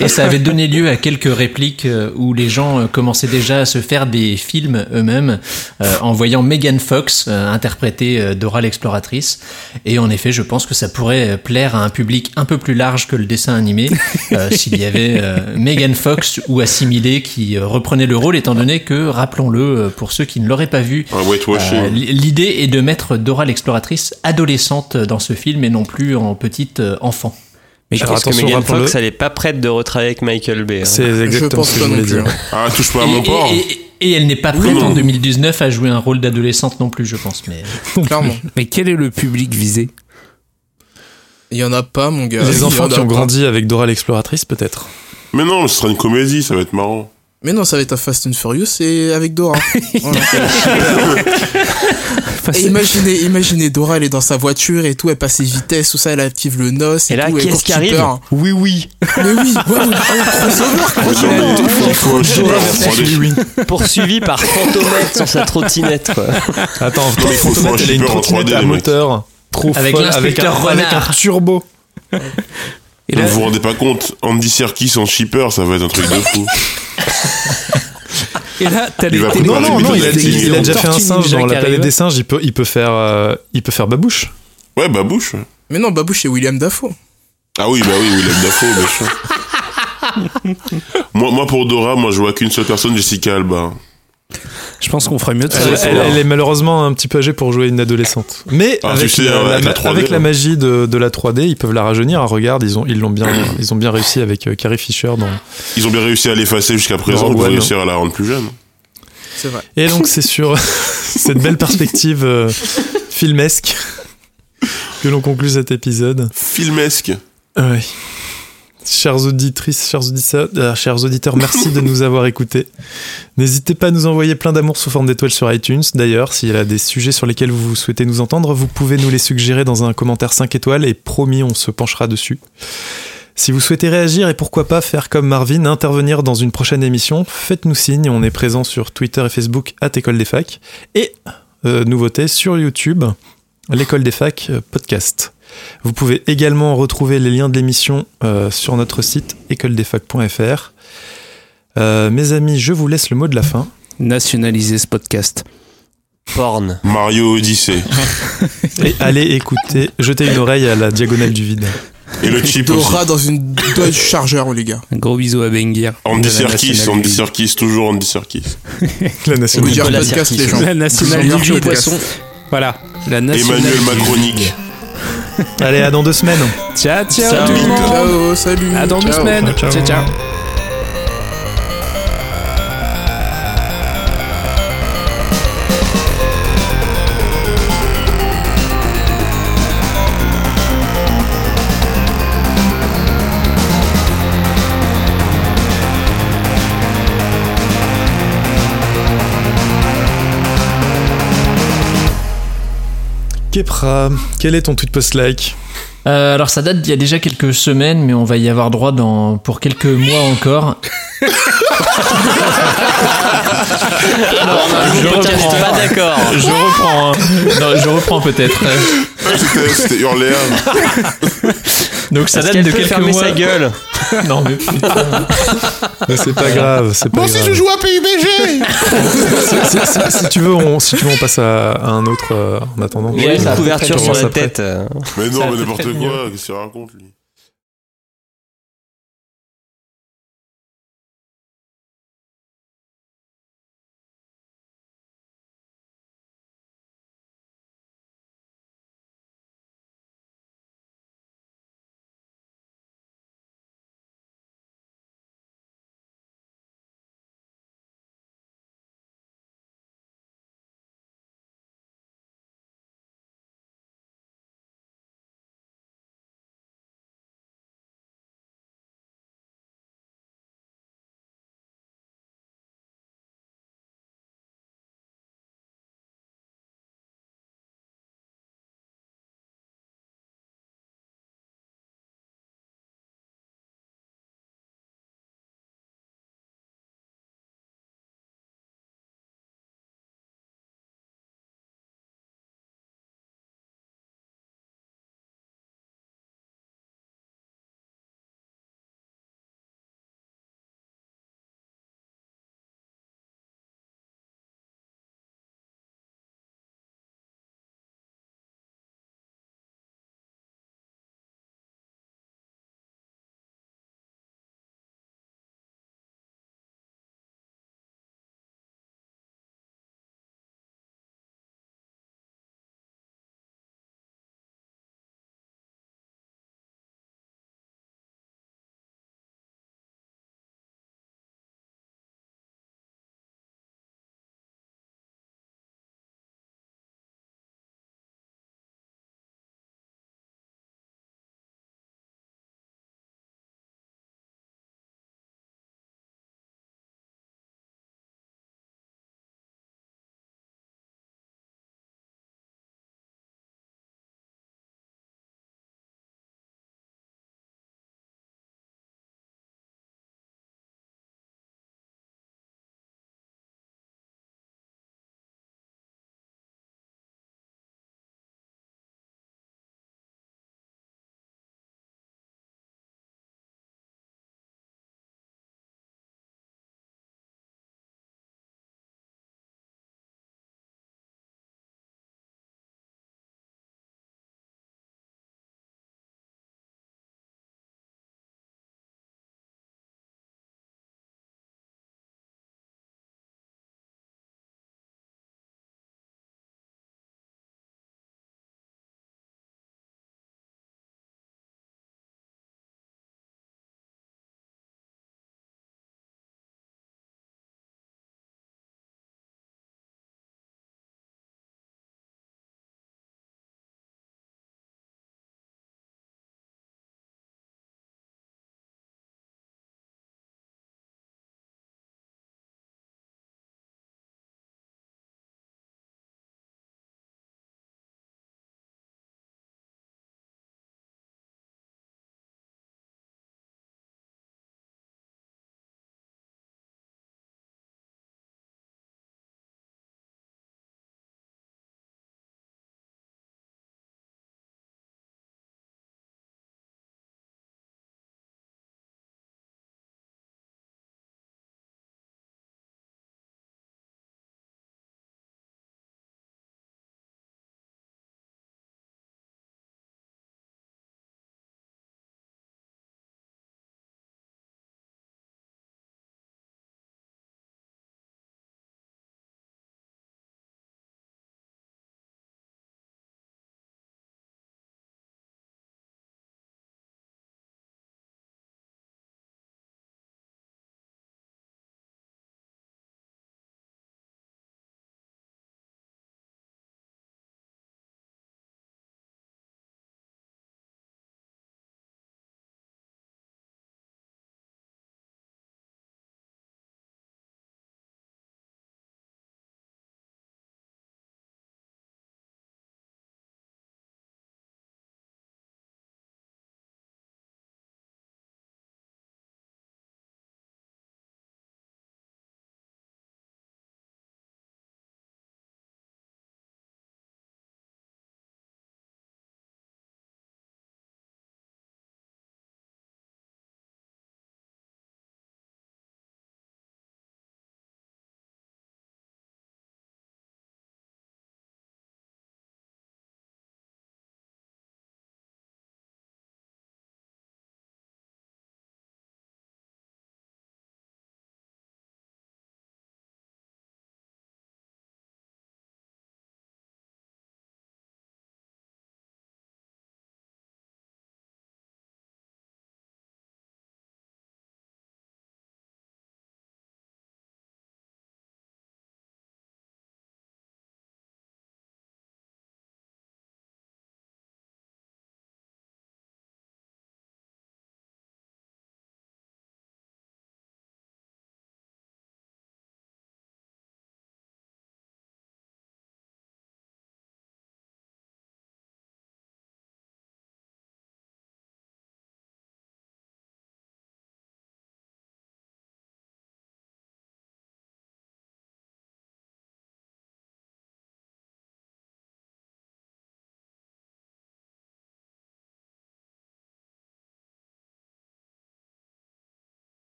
Et ça avait donné lieu à quelques répliques euh, où les gens euh, commençaient déjà à se faire des films eux-mêmes euh, en voyant Megan Fox euh, interpréter euh, Dora l'exploratrice. Et en effet, je pense que ça pourrait plaire à un public un peu plus large que le dessin animé euh, s'il y avait euh, Megan Fox ou Assimilé qui euh, reprenait le rôle, étant donné que, rappelons-le, pour ceux qui ne l'auraient pas vu, euh, l'idée est de mettre Dora l'exploratrice adolescente dans ce film et non plus en petite euh, enfant. Mais Je pense que Megan Fox, elle est pas prête de retravailler avec Michael Bay. hein. c'est Je exactement pense ce que je voulais dire. hein. Ah, touche pas à Et, mon porc. et- et- et elle n'est pas prête non. en 2019 à jouer un rôle d'adolescente non plus, je pense. Mais Clairement. Mais quel est le public visé? Il y en a pas, mon gars. Les enfants qui ont pas. grandi avec Dora l'exploratrice, peut-être. Mais non, ce sera une comédie, ça va être marrant. Mais non, ça va être un Fast and Furious et avec Dora. Voilà. Enfin, Et c'est- imaginez, imaginez Dora, elle est dans sa voiture et tout, elle passe ses vitesses, tout ça, elle active le NOS et, Et là, tout. qui arrive? Oui, oui. Mais oui, ouais, ouais, ouais, crossover, quoi. Mais non, mais il faut un super en 3D. Poursuivi par Fantomètre sur sa trottinette, quoi. Attends, Fantomètre, elle a une trottinette 3D, à moteur trop Avec folle, avec un, l'inspecteur avec un Renard. turbo. Et Vous là, vous rendez pas compte, Andy Serkis en shipper, ça va être un truc de fou. et là, t'as les télé- Non, non, non, il a, il a Ninja. déjà fait un singe dans la planète des singes. Il peut, il peut faire, euh, il peut faire babouche. Ouais, babouche. Mais non, Babouche, c'est William Dafoe. Ah oui, bah oui, Willem Dafoe, bien sûr. moi, moi, pour Dora, moi, je vois qu'une seule personne, Jessica Alba. Je pense qu'on ferait mieux de Elle, elle- est malheureusement un petit peu âgée pour jouer une adolescente. Mais Ah, avec, sais, la, avec la- la 3D, avec la là. magie de, de la 3D, ils peuvent la rajeunir. Ah, regarde, ils ont, ils l'ont bien, ils ont bien réussi avec euh, Carrie Fisher dans. Ils ont bien réussi à l'effacer jusqu'à présent, One. réussir à la rendre plus jeune. C'est vrai. Et donc c'est sur cette belle perspective euh, filmesque que l'on conclut cet épisode. Filmesque. Ouais. Chères auditrices, chers auditeurs, euh, chers auditeurs, merci de nous avoir écoutés. N'hésitez pas à nous envoyer plein d'amour sous forme d'étoiles sur iTunes. D'ailleurs, s'il y a des sujets sur lesquels vous souhaitez nous entendre, vous pouvez nous les suggérer dans un commentaire 5 étoiles et promis, on se penchera dessus. Si vous souhaitez réagir et pourquoi pas faire comme Marvin, intervenir dans une prochaine émission, faites-nous signe. On est présent sur Twitter et Facebook à École des Facs. Et, euh, nouveauté, sur YouTube, l'École des Facs euh, podcast. Vous pouvez également retrouver les liens de l'émission euh, sur notre site écoledesfacs.fr. Euh, mes amis, je vous laisse le mot de la fin. Nationaliser ce podcast. Porn. Mario Odyssey. Et allez écouter, jetez une oreille à la diagonale du vide. Et le chip aussi. Dora dans une doigt du chargeur, les gars. Un gros bisou à Bengir. Andy Serkis. Andy Serkis, toujours Andy Serkis. La nation. Vous dire Nicolas podcast, Sirkis. les gens. La ont du poisson. Voilà. La nationalité. Emmanuel Macronique. Allez, à dans deux semaines. Ciao, ciao, Ciao. tout le monde. Ciao, salut. À dans deux Ciao. semaines. Ciao. ciao. ciao. Kepra, quel est ton tweet post-like Euh, alors ça date d'il y a déjà quelques semaines, mais on va y avoir droit dans pour quelques mois encore. je reprends. pas d'accord. Je reprends. hein. Non, je reprends peut-être. C'était c'était hurlé. Donc ça date de peut quelques fermer mois. sa gueule Non mais putain. Mais C'est pas grave, c'est pas grave. joue à PUBG si, si- si tu veux, on, si tu veux, on passe à, à un autre euh, en attendant. Il a une couverture sur la tête. euh. Mais Ça non, mais n'importe quoi. Qu'est-ce qu'il raconte, lui?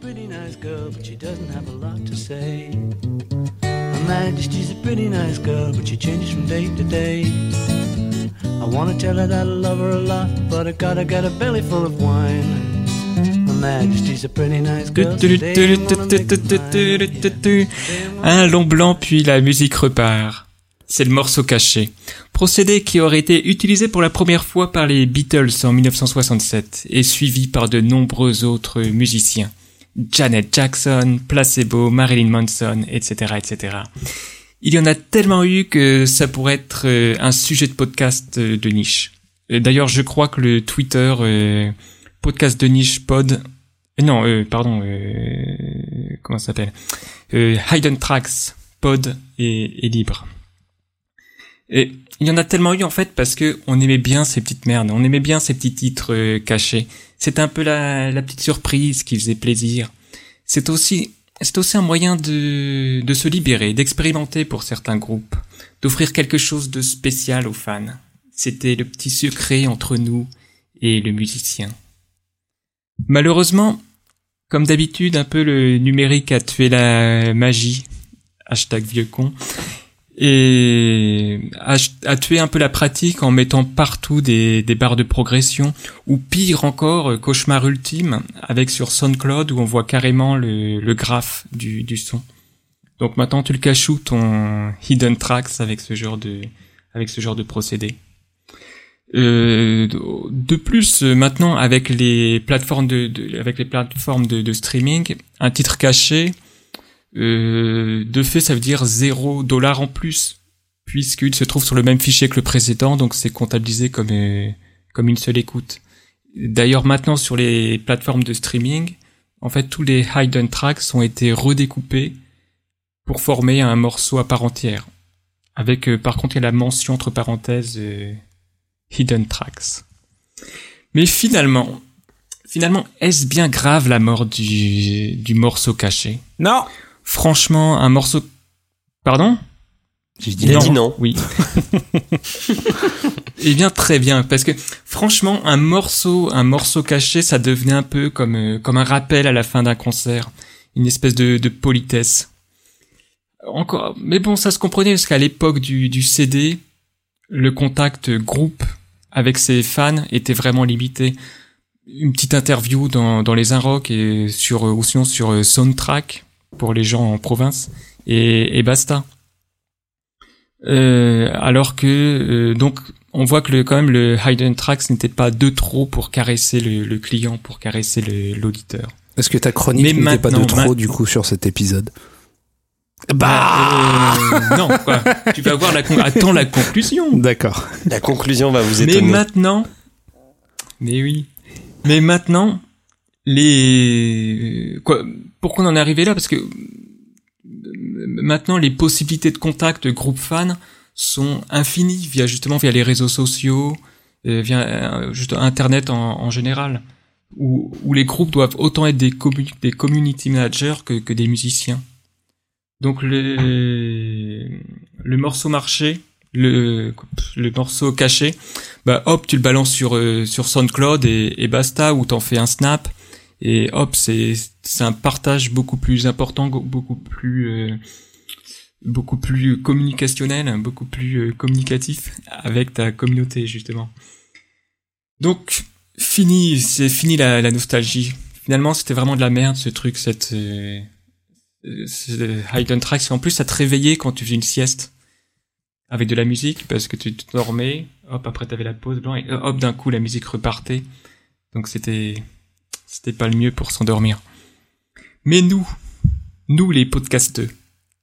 Pretty nice girl, but she doesn't have a lot to say. I wanna tell her that I love her a lot, but I gotta get belly full of wine. Un long blanc, puis la musique repart. C'est le morceau caché. Procédé qui aurait été utilisé pour la première fois par les Beatles en 1967 et suivi par de nombreux autres musiciens. Janet Jackson, Placebo, Marilyn Manson, etc., etc. Il y en a tellement eu que ça pourrait être euh, un sujet de podcast euh, de niche. D'ailleurs, je crois que le Twitter euh, podcast de niche pod, non, pardon, comment ça s'appelle, Hidden Tracks pod est, est libre. Et il y en a tellement eu en fait parce que on aimait bien ces petites merdes, on aimait bien ces petits titres euh, cachés. C'était un peu la, la petite surprise qui faisait plaisir. C'est aussi c'est aussi un moyen de, de se libérer, d'expérimenter pour certains groupes, d'offrir quelque chose de spécial aux fans. C'était le petit secret entre nous et le musicien. Malheureusement, comme d'habitude, un peu le numérique a tué la magie, hashtag vieux con, et a, a tué un peu la pratique en mettant partout des, des barres de progression, ou pire encore, euh, cauchemar ultime, avec sur SoundCloud où on voit carrément le, le graphe du, du son. Donc maintenant tu le caches où ton hidden tracks avec ce genre de avec ce genre de procédé. Euh, de plus, euh, maintenant avec les plateformes de, de- avec les plateformes de, de streaming, un titre caché, de fait, ça veut dire 0 dollar en plus, puisqu'il se trouve sur le même fichier que le précédent, donc c'est comptabilisé comme euh, comme une seule écoute. D'ailleurs, maintenant sur les plateformes de streaming, en fait, tous les hidden tracks ont été redécoupés pour former un morceau à part entière. Avec, euh, par contre, il y a la mention entre parenthèses euh, hidden tracks. Mais finalement, finalement, est-ce bien grave la mort du morceau caché? Non. Franchement, un morceau. Pardon? J'ai dit Il a dit non. Oui. Eh bien, très bien, parce que franchement, un morceau, un morceau caché, ça devenait un peu comme euh, comme un rappel à la fin d'un concert, une espèce de, de politesse. Encore, mais bon, ça se comprenait parce qu'à l'époque du, du CD, le contact groupe avec ses fans était vraiment limité. Une petite interview dans, dans les Inrock et sur euh, ou sinon sur euh, Soundtrack pour les gens en province et, et basta. Euh, alors que euh, donc on voit que le, quand même le hidden tracks n'était pas de trop pour caresser le, le client, pour caresser le- l'auditeur. Est-ce que ta chronique Mais n'était pas de trop du coup sur cet épisode Bah euh, non quoi. Tu vas voir la con- attends la conclusion. D'accord. La conclusion va vous Mais étonner. maintenant, mais oui, mais maintenant, les quoi Pourquoi on en est arrivé là Parce que euh, maintenant les possibilités de contact groupe fan sont infinies via justement via les réseaux sociaux, euh, via euh, juste Internet en, général, où, les groupes doivent autant être des, commu- des community managers que, des musiciens. Donc le, morceau marché, le, morceau caché, bah hop, tu le balances sur, SoundCloud et basta, ou t'en fais un snap, et hop, c'est c'est un partage beaucoup plus important, beaucoup plus euh, beaucoup plus communicationnel, beaucoup plus euh, communicatif avec ta communauté justement. Donc fini, c'est fini la, la nostalgie. Finalement, c'était vraiment de la merde ce truc, cette euh, ce hidden tracks. En plus, ça te réveillait quand tu faisais une sieste avec de la musique parce que tu dormais, hop, après t'avais la pause blanc et euh, hop, d'un coup la musique repartait. Donc c'était c'était pas le mieux pour s'endormir. Mais nous, nous les podcasteux,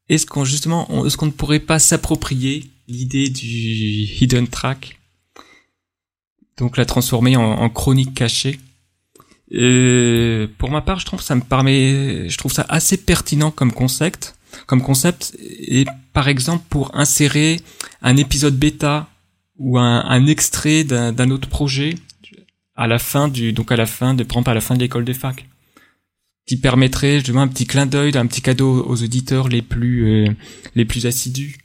est-ce qu'on justement, est-ce qu'on ne pourrait pas s'approprier l'idée du hidden track, donc la transformer en, chronique cachée. Euh, Pour ma part, je trouve ça me permet, je trouve ça assez pertinent comme concept, comme concept, et par exemple pour insérer un épisode bêta ou un, extrait d'un autre projet à la fin du donc à la fin de prendre à la fin de l'école des facs qui permettrait justement un petit clin d'œil un petit cadeau aux auditeurs les plus euh, les plus assidus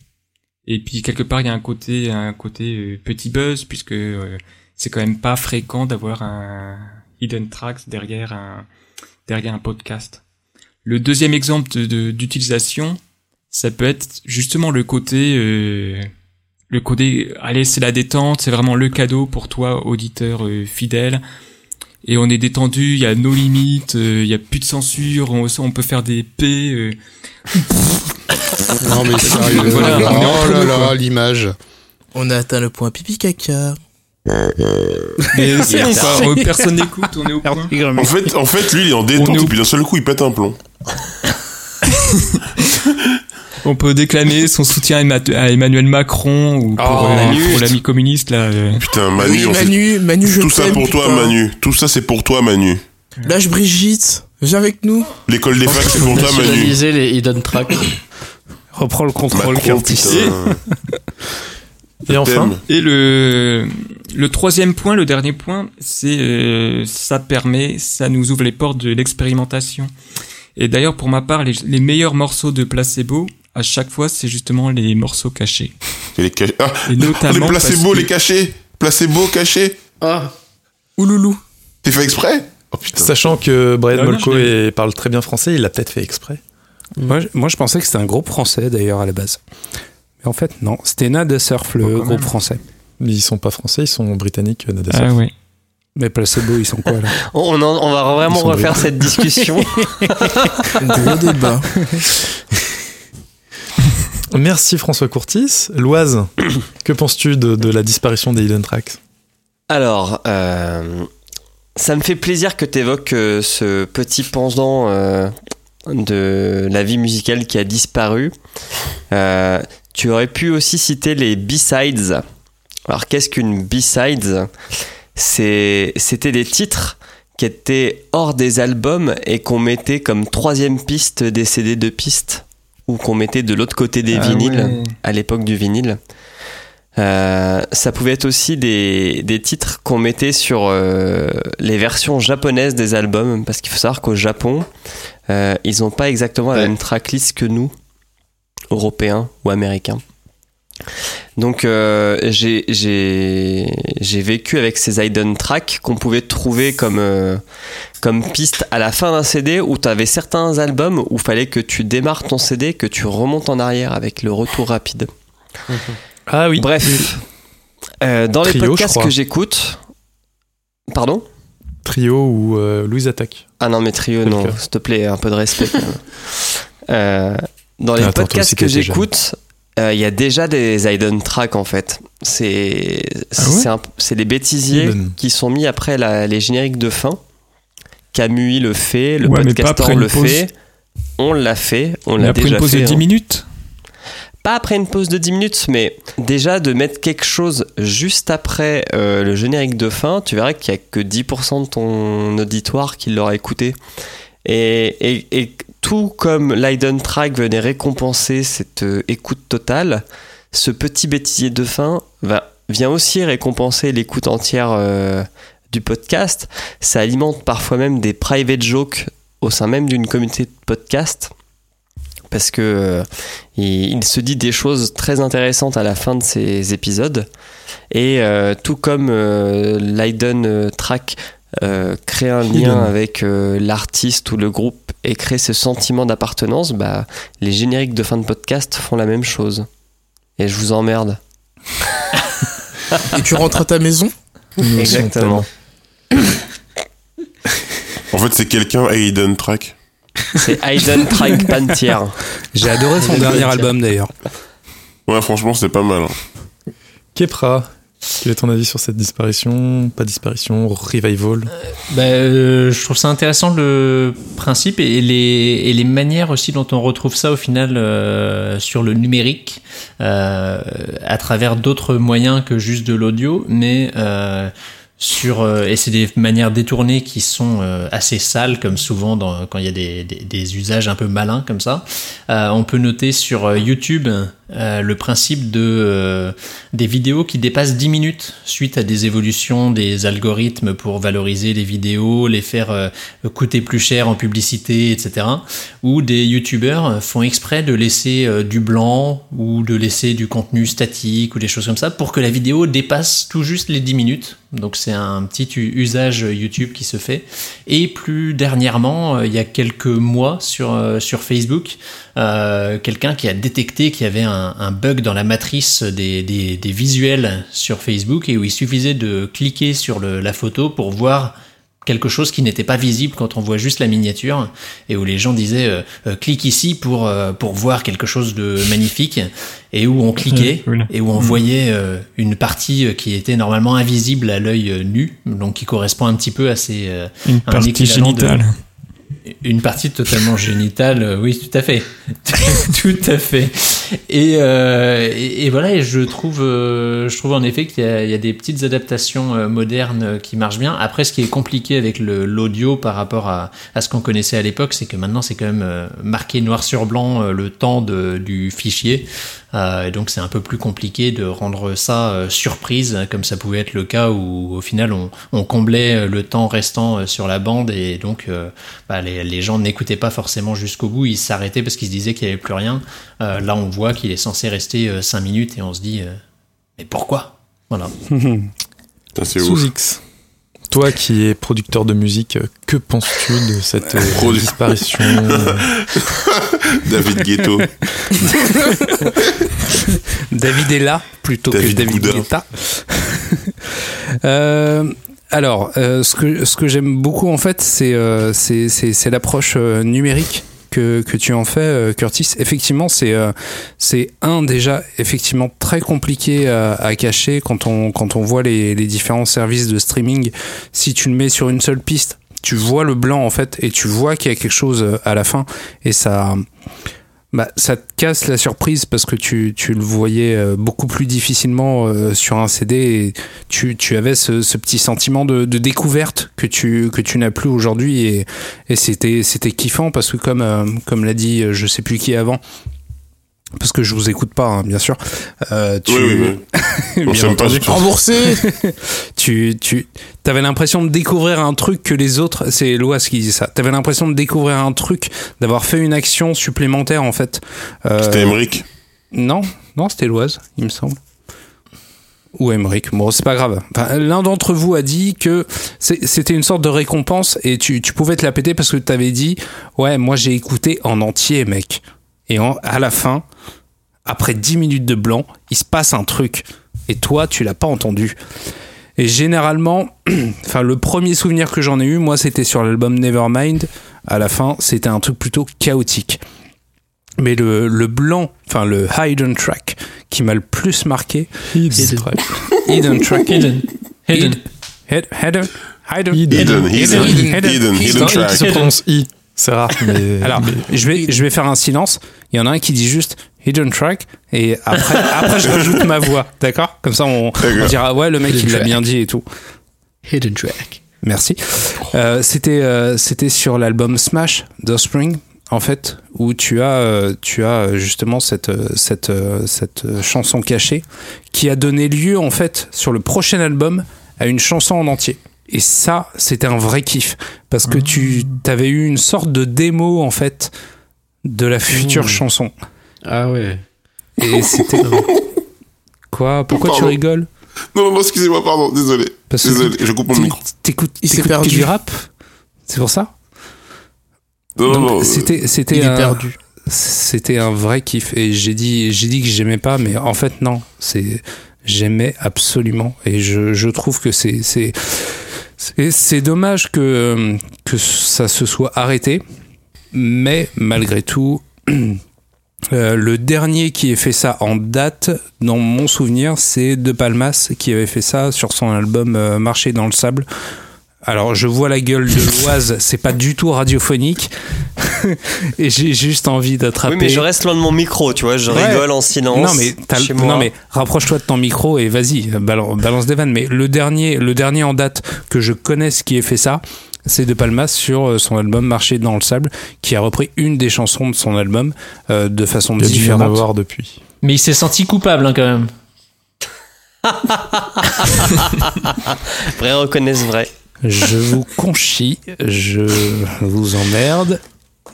et puis quelque part il y a un côté un côté euh, petit buzz puisque euh, c'est quand même pas fréquent d'avoir un hidden tracks derrière un derrière un podcast. Le deuxième exemple de- de- d'utilisation, ça peut être justement le côté, euh, le côté, allez, c'est la détente, c'est vraiment le cadeau pour toi, auditeur euh, fidèle. Et on est détendu, il y a nos limites, euh, il y a plus de censure, on, on peut faire des P. euh. Non mais sérieux, Voilà, on est oh là là, l'image. On a atteint le point pipi caca. Mais euh, personne n'écoute, on est au point. En fait, en fait, lui, il est en détente, On est au- et puis d'un seul coup, il pète un plomb. On peut déclamer son soutien à Emma- à Emmanuel Macron ou pour, Oh, euh, pour l'ami communiste là. euh. Putain, Manu, Oui, Manu, Manu, je Tout ça pour toi. Manu. Tout ça, c'est pour toi, Manu. Lâche Brigitte, viens avec nous. L'école des facs, c'est pour toi, Manu. Les hidden tracks. Reprends le contrôle, Macron, Curtis. Et enfin. Et le le troisième point, le dernier point, c'est euh, ça permet, ça nous ouvre les portes de l'expérimentation. Et d'ailleurs, pour ma part, les, les meilleurs morceaux de placebo, à chaque fois, c'est justement les morceaux cachés. Et les cachets. Ah, Et notamment les placebos, que- les cachets. Placebo, cachés. Ah, Ouloulou. T'es fait exprès? Oh sachant que Brian Ah Molko parle très bien français, il l'a peut-être fait exprès. Moi, je- moi, je pensais que c'était un groupe français d'ailleurs à la base. Mais en fait, non. C'était Nada Surf, le Oh, groupe même. français. Mais ils sont pas français, ils sont britanniques, euh, Nada Ah Surf. ouais. Mais Placebo, ils sont quoi là? On, en- on va vraiment refaire cette discussion. Gros débat. Merci François Courtis. Loise, que penses-tu de, de la disparition des Hidden Tracks? Alors, euh, ça me fait plaisir que tu évoques ce petit pendant euh, de la vie musicale qui a disparu. Euh, tu aurais pu aussi citer les B-sides. Alors, qu'est-ce qu'une B-sides? C'était des titres qui étaient hors des albums et qu'on mettait comme troisième piste des CD de piste ou qu'on mettait de l'autre côté des Ah vinyles ouais. à l'époque du vinyle. Euh, ça pouvait être aussi des, des titres qu'on mettait sur euh, les versions japonaises des albums, parce qu'il faut savoir qu'au Japon, euh, ils n'ont pas exactement la même tracklist que nous, Européens ou Américains. Donc euh, j'ai vécu avec ces hidden tracks qu'on pouvait trouver comme, euh, comme piste à la fin d'un CD où tu avais certains albums où fallait que tu démarres ton CD, que tu remontes en arrière avec le retour rapide. Ah oui. Bref, euh, dans les Trio, podcasts que j'écoute, pardon? Trio ou Louise Attaque. Ah non, mais trio, non, s'il te plaît, un peu de respect. dans les Attends, podcasts que t'étais euh, il y a déjà des hidden tracks en fait. C'est Ah ouais des bêtisiers qui sont mis après la- les génériques de fin. Camus le fait, le Ouais, podcastor après le pause. fait. On l'a fait, on l'a après déjà une pause fait. de 10 hein. minutes. pas après une pause de 10 minutes, mais déjà de mettre quelque chose juste après euh, le générique de fin, tu verras qu'il n'y a que 10% de ton auditoire qui l'aura écouté. Et, et- et tout comme l'Iden Track venait récompenser cette euh, écoute totale, ce petit bêtisier de fin va, vient aussi récompenser l'écoute entière euh, du podcast. Ça alimente parfois même des private jokes au sein même d'une communauté de podcast. Parce que euh, il, il se dit des choses très intéressantes à la fin de ces épisodes. Et tout comme l'Iden euh, Track crée un lien avec l'artiste ou le groupe et crée ce sentiment d'appartenance, bah, les génériques de fin de podcast font la même chose. Et je vous emmerde. Et tu rentres à ta maison? Exactement. En fait, c'est quelqu'un à Hidden Track. C'est Aiden Track Pantier. J'ai adoré son dernier album d'ailleurs. Ouais, franchement, c'est pas mal. hein. Kepra, quel est ton avis sur cette disparition Pas disparition, revival? Bah, euh, je trouve ça intéressant le principe et les, et les manières aussi dont on retrouve ça au final euh, sur le numérique euh, à travers d'autres moyens que juste de l'audio, mais euh, sur euh, et c'est des manières détournées qui sont euh, assez sales comme souvent dans, quand il y a des, des, des usages un peu malins comme ça. Euh, on peut noter sur euh, YouTube euh, le principe de euh, des vidéos qui dépassent 10 minutes suite à des évolutions des algorithmes pour valoriser les vidéos, les faire coûter plus cher en publicité, etc. Ou des youtubeurs font exprès de laisser du blanc ou de laisser du contenu statique ou des choses comme ça pour que la vidéo dépasse tout juste les 10 minutes. Donc c'est c'est un petit usage YouTube qui se fait. Et plus dernièrement, euh, il y a quelques mois sur, euh, sur Facebook, euh, quelqu'un qui a détecté qu'il y avait un, bug dans la matrice des, des, visuels sur Facebook et où il suffisait de cliquer sur le- la photo pour voir quelque chose qui n'était pas visible quand on voit juste la miniature et où les gens disaient clique ici pour pour voir quelque chose de magnifique et où on cliquait et où on Mm. voyait euh, une partie euh, qui était normalement invisible à l'œil euh, nu donc qui correspond un petit peu à ces euh, Une un partie de- génitale. une partie totalement génitale, oui, tout à fait, tout à fait. Et, euh, et, voilà, et je trouve, euh, je trouve en effet qu'il y, a- des petites adaptations euh, modernes qui marchent bien. Après, ce qui est compliqué avec l'audio par rapport à, ce qu'on connaissait à l'époque, c'est que maintenant c'est quand même marqué noir sur blanc le temps du fichier. Et donc c'est un peu plus compliqué de rendre ça surprise, comme ça pouvait être le cas où au final on, on comblait le temps restant sur la bande et donc bah, les, les gens n'écoutaient pas forcément jusqu'au bout, ils s'arrêtaient parce qu'ils se disaient qu'il n'y avait plus rien. Là on voit qu'il est censé rester 5 minutes et on se dit euh, mais pourquoi? Voilà. c'est Sous ouf. X. Toi qui es producteur de musique, euh, que penses-tu de cette euh, disparition euh, David Ghetto. David est là plutôt David que David Goudin. Guetta. Euh, alors, euh, ce que, ce que j'aime beaucoup en fait, c'est euh, c'est- l'approche euh, numérique que, tu en fais, euh, Curtis. Effectivement, c'est euh, c'est un déjà effectivement très compliqué à, cacher quand on, quand on voit les, les différents services de streaming. Si tu le mets sur une seule piste, tu vois le blanc en fait et tu vois qu'il y a quelque chose euh, à la fin et ça bah, ça te casse la surprise parce que tu, tu le voyais euh, beaucoup plus difficilement euh, sur un CD et tu, tu avais ce, ce petit sentiment de, de découverte que tu, que tu n'as plus aujourd'hui et, et c'était, c'était kiffant parce que comme, euh, comme l'a dit euh, je sais plus qui avant, parce que je vous écoute pas, hein, bien sûr. Euh, tu... Oui, oui, oui. On Bien pas, entendu. je pense. Remboursé tu, tu avais l'impression de découvrir un truc que les autres, c'est Loas qui dit ça. T'avais l'impression de découvrir un truc, d'avoir fait une action supplémentaire en fait. Euh, C'était Emmerich. Non, non, c'était Loise, il me semble. Ou Emmerich. Bon, c'est pas grave. Enfin, L'un d'entre vous a dit que c'était une sorte de récompense et tu, tu pouvais te la péter parce que t'avais dit Ouais, moi j'ai écouté en entier, mec. Et en- à la fin, après 10 minutes de blanc, il se passe un truc. Et toi, tu l'as pas entendu. Et généralement, enfin, le premier souvenir que j'en ai eu, moi, c'était sur l'album Nevermind. À la fin, c'était un truc plutôt chaotique. Mais le, le blanc, enfin le hidden track qui m'a le plus marqué, Hidden track. hidden track, Hidden. Hidden. Hid- hidden, hidden, Hidden, hidden, hidden, hidden Qui track. se prononce I. C'est rare, mais. Alors, je vais, je vais faire un silence. Il y en a un qui dit juste hidden track et après, après je rajoute ma voix, d'accord? Comme ça, on, on dira ouais, le mec Hidden il l'a bien dit et tout. Hidden track. Merci. Euh, c'était euh, c'était sur l'album Smash d'Offspring en fait où tu as euh, tu as justement cette cette cette chanson cachée qui a donné lieu en fait sur le prochain album à une chanson en entier. Et ça, c'était un vrai kiff parce que tu avais eu une sorte de démo en fait de la future Mmh. chanson. Ah ouais. Et c'était quoi? Pourquoi tu rigoles? Non, non, excusez-moi, pardon, désolé. Parce que Désolé, je coupe mon micro. T'écoutes Il s'est t'écoutes que perdu. du rap? C'est pour ça? Non, non, Donc, non. euh, c'était c'était Il est un- perdu. C'était un vrai kiff et j'ai dit j'ai dit que j'aimais pas mais en fait non, c'est j'aimais absolument et je, je trouve que c'est c'est c'est- c'est dommage que que ça se soit arrêté mais malgré tout euh, le dernier qui ait fait ça en date, dans mon souvenir, c'est De Palmas qui avait fait ça sur son album euh, Marcher dans le sable. Alors, je vois la gueule de l'Oise, c'est pas du tout radiophonique. Et j'ai juste envie d'attraper. Oui, mais je reste loin de mon micro, tu vois, je Ouais. rigole en silence. Non mais, t'as- chez moi. non mais rapproche-toi de ton micro et vas-y, balance, balance des vannes. Mais le dernier, le dernier en date que je connaisse qui ait fait ça, c'est De Palmas sur euh, son album Marcher dans le sable, qui a repris une des chansons de son album euh, de façon Il y a différente. avoir depuis. Mais il s'est senti coupable hein, quand même. Vrai reconnaissent vrai. Je vous conchis, je vous emmerde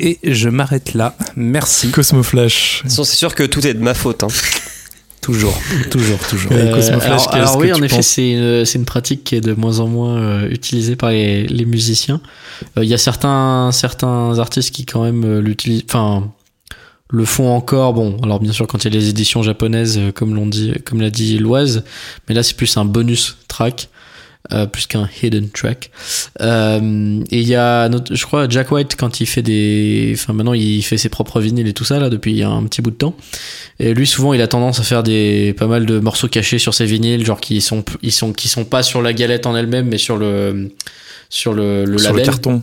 et je m'arrête là. Merci. Cosmo Flash. De toute façon, c'est sûr que tout est de ma faute. Hein. Toujours, toujours, toujours. Euh, alors, oui, en effet, c'est une, c'est une pratique qui est de moins en moins euh, utilisée par les, les musiciens. Euh, Il y a certains, certains artistes qui quand même euh, l'utilisent, enfin, le font encore. Bon, alors bien sûr quand il y a les éditions japonaises, euh, comme l'on dit, comme l'a dit Loise, mais là c'est plus un bonus track. Euh, plus qu'un hidden track. Euh, et il y a, notre, je crois, Jack White quand il fait des, enfin maintenant il fait ses propres vinyles et tout ça là depuis un petit bout de temps. Et lui souvent il a tendance à faire des pas mal de morceaux cachés sur ses vinyles, genre qui sont ils sont qui sont pas sur la galette en elle-même mais sur le sur le, le Sur le label. carton.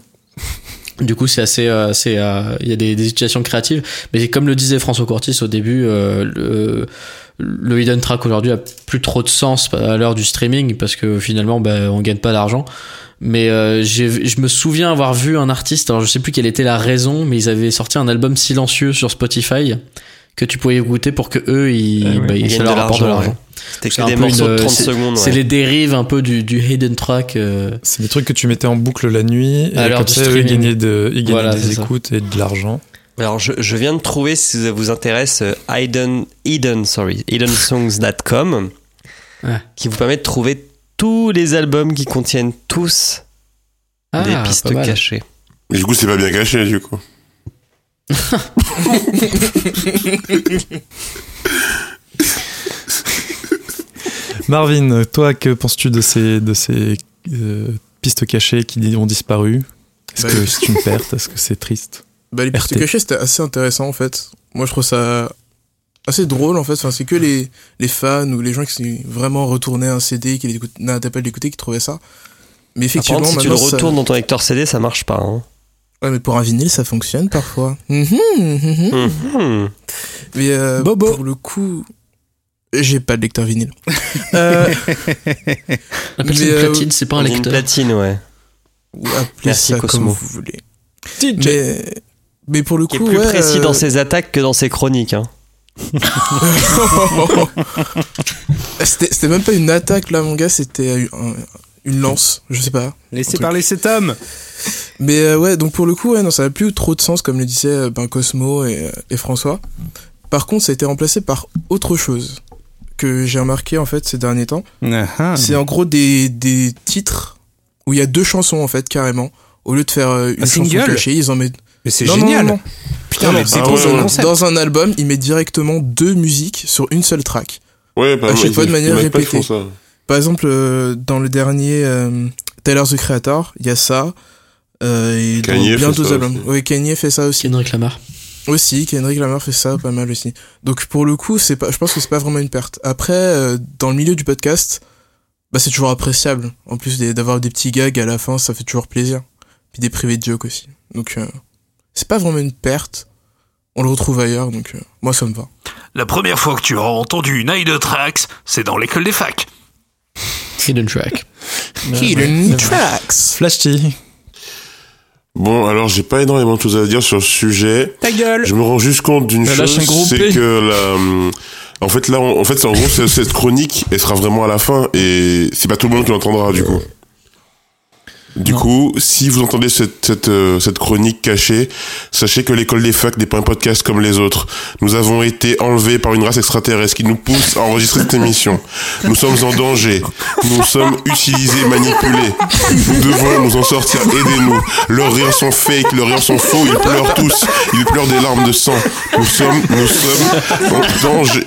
Du coup, c'est assez, euh, c'est, euh, il y a des, des utilisations créatives, mais comme le disait François Courtis au début, euh, le, le hidden track aujourd'hui a plus trop de sens à l'heure du streaming parce que finalement, bah, on gagne pas d'argent. Mais euh, j'ai- je me souviens avoir vu un artiste, alors je sais plus quelle était la raison, mais ils avaient sorti un album silencieux sur Spotify que tu pouvais écouter pour que eux, ils, ouais, bah, ils ça gagnent leur de rapporte de l'argent, l'argent. C'était que des morceaux de une- 30 c'est- secondes, C'est ouais. les dérives un peu du, du hidden track. euh, C'est des trucs que tu mettais en boucle la nuit et À l'heure comme du ça, eux, ils gagnaient, de, ils gagnaient Voilà, des ça. écoutes et de l'argent. Alors, je, je viens de trouver, si ça vous intéresse, euh, Hidden, Hidden, sorry, HiddenSongs.com, Ouais. qui vous permet de trouver tous les albums qui contiennent tous Ah, des pistes cachées. Du coup, c'est pas bien caché, du coup. Marvin, toi, que penses-tu de ces, de ces euh, pistes cachées qui ont disparu? Est-ce Bah, que c'est une perte? Est-ce que c'est triste? Bah, les pistes cachées, c'était assez intéressant en fait. Moi, je trouve ça assez drôle en fait. Enfin, c'est que les, les fans ou les gens qui sont vraiment retournaient un CD, qui n'arrêtaient pas de l'écouter, qui trouvaient ça. Mais Ah, Par effectivement, contre, si tu le ça- retournes dans ton lecteur CD, ça marche pas. Hein. Ouais, mais pour un vinyle, ça fonctionne parfois. Mhm, mhm. Mhm. Mais euh, Bobo. pour le coup, j'ai pas de lecteur vinyle. euh, appelle ça une euh, platine, c'est pas un dit une lecteur. platine, ouais. ou appelez Merci, ça Cosmo. comme vous voulez. Mais, mais pour le Qui est coup, plus ouais, précis euh, dans ses attaques que dans ses chroniques. Hein. c'était c'était même pas une attaque là, mon gars, c'était un- une lance, je sais pas. Laissez parler cet homme. Mais euh, ouais, donc pour le coup, ouais, non, ça n'a plus trop de sens, comme le disaient euh, ben, Cosmo et, euh, et François. Par contre, ça a été remplacé par autre chose que j'ai remarqué en fait ces derniers temps. C'est en gros des, des titres où il y a deux chansons en fait carrément. Au lieu de faire euh, une Un chanson cachée, ils en mettent. Mais c'est génial. non, non. Putain, Non, mais c'est ah trop ouais. Dans un album, ils mettent directement deux musiques sur une seule track. Ouais, pas À chaque fois de manière il pas répétée. Par exemple, euh, dans le dernier euh, Tyler the Creator, il y a ça. Euh, et dans Kanye bien fait d'autres ça albums. aussi. Oui, Kanye fait ça aussi. Kendrick Lamar. Aussi, Kendrick Lamar fait ça pas mal aussi. Donc pour le coup, c'est pas, je pense que c'est pas vraiment une perte. Après, euh, dans le milieu du podcast, bah c'est toujours appréciable. En plus d'avoir des petits gags à la fin, ça fait toujours plaisir. Puis des privés de joke aussi. Donc euh, c'est pas vraiment une perte. On le retrouve ailleurs, donc euh, moi ça me va. La première fois que tu as entendu une de Trax, c'est dans l'école des facs. Hidden track. Hidden Tracks. Flash T. Bon, alors j'ai pas énormément de choses à dire sur le sujet. Ta gueule. Je me rends juste compte d'une chose, c'est que la, en fait là, on- en fait, c'est en gros c'est- cette chronique, elle sera vraiment à la fin et c'est pas tout le monde qui l'entendra du coup. Du coup, si vous entendez cette, cette, euh, cette chronique cachée, sachez que l'école des facs n'est pas un podcast comme les autres. Nous avons été enlevés par une race extraterrestre qui nous pousse à enregistrer cette émission. Nous sommes en danger. Nous sommes utilisés, manipulés. Nous devons nous en sortir. Aidez-nous. Leurs rires sont fake, leurs rires sont faux. Ils pleurent tous. Ils pleurent des larmes de sang. Nous sommes, nous sommes en danger.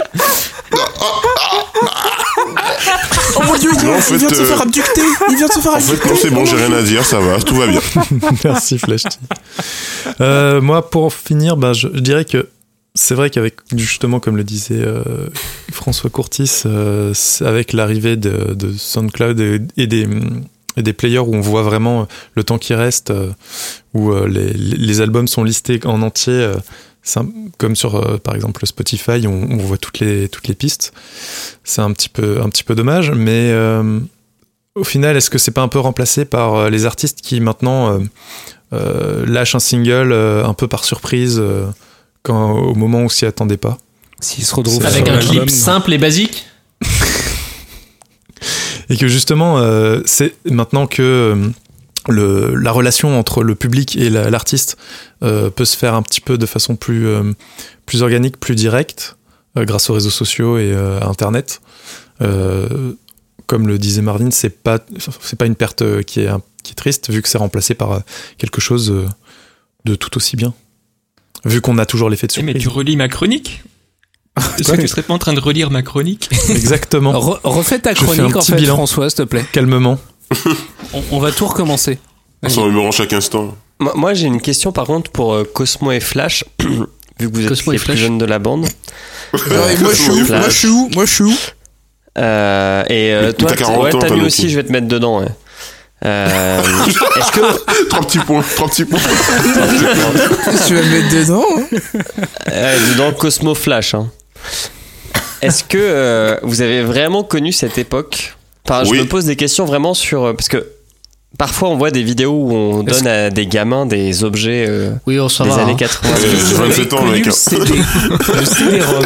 Oh mon dieu, il, Non, en il fait, vient de se euh, faire abducter Il vient de se faire En abducter fait, non, c'est bon, j'ai rien à dire, ça va, tout va bien. Merci Flash. Euh, moi, pour finir, bah, je, je dirais que c'est vrai qu'avec, justement, comme le disait euh, François Courtis, euh, avec l'arrivée de, de SoundCloud et, et des, et des players où on voit vraiment le temps qui reste, euh, où euh, les, les albums sont listés en entier, euh, comme sur, euh, par exemple, Spotify, on, on voit toutes les, toutes les pistes. C'est un petit peu, un petit peu dommage, mais euh, au final, est-ce que c'est pas un peu remplacé par euh, les artistes qui maintenant euh, euh, lâchent un single euh, un peu par surprise euh, quand, au moment où s'y attendait pas? S'il se retrouve C'est Avec un clip simple et basique? Et que justement, euh, c'est maintenant que euh, le, la relation entre le public et la- l'artiste euh, peut se faire un petit peu de façon plus, euh, plus organique, plus directe. euh, grâce aux réseaux sociaux et euh, à Internet. Euh, comme le disait Marvin, c'est pas c'est pas une perte qui est qui est triste vu que c'est remplacé par quelque chose de tout aussi bien. Vu qu'on a toujours l'effet de Eh, mais surprise. tu relis ma chronique? Est-ce que tu serais pas en train de relire ma chronique? Exactement. Re- refais ta Je fais un chronique en petit fait, bilan. François, s'il te plaît. Calmement. On, on va tout recommencer. Ça me rend chaque instant. Moi, moi, j'ai une question par contre pour euh, Cosmo et Flash, vu que vous êtes Cosmo les plus Flash. jeunes de la bande. Moi, je suis où? Moi, je suis où? Moi, je suis où? Euh, et euh, toi, t'as 40 ouais, ans, t'as toi, mis donc. aussi, je vais te mettre dedans. Ouais. Euh, Est-ce que Trois petits points, trois petits points. Tu vas me mettre dedans hein euh, dans Cosmo Flash, hein. est-ce que euh, vous avez vraiment connu cette époque Enfin, je Oui. me pose des questions vraiment sur euh, parce que parfois on voit des vidéos où on donne à des gamins des objets euh, Oui, on des va. années hein. 80. Ouais, J'ai 27 ans, mec. Le CD, le CD-ROM.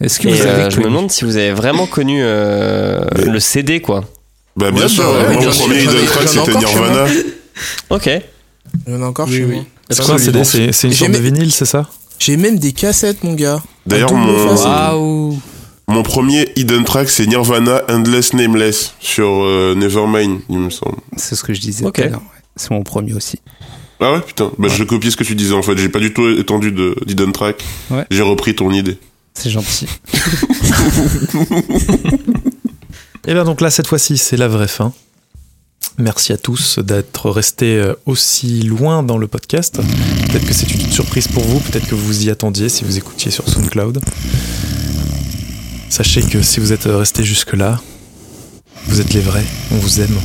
Est-ce que Et vous euh, avez je me demande si vous avez vraiment connu euh, Mais- le CD quoi. Bah, bien Ouais, sûr, bah, ouais, moi, mon premier j'en ai c'était encore chez Nirvana. Ok. Il y en a encore chez moi. C'est quoi un CD C'est une sorte de vinyle, c'est ça J'ai même des cassettes, mon gars. D'ailleurs, mon-. Waouh. Mon premier hidden track, c'est Nirvana Endless Nameless sur euh, Nevermind, il me semble. C'est ce que je disais Ok. tout à l'heure. ouais. C'est mon premier aussi. Ah ouais, putain. Bah, je copiais ce que tu disais en fait. J'ai pas du tout étendu de d'hidden track. Ouais. J'ai repris ton idée. C'est gentil. Et bien donc là, cette fois-ci, c'est la vraie fin. Merci à tous d'être restés euh, aussi loin dans le podcast. Peut-être que c'est une surprise pour vous, peut-être que vous y attendiez si vous écoutiez sur SoundCloud. Sachez que si vous êtes restés jusque-là, vous êtes les vrais, on vous aime.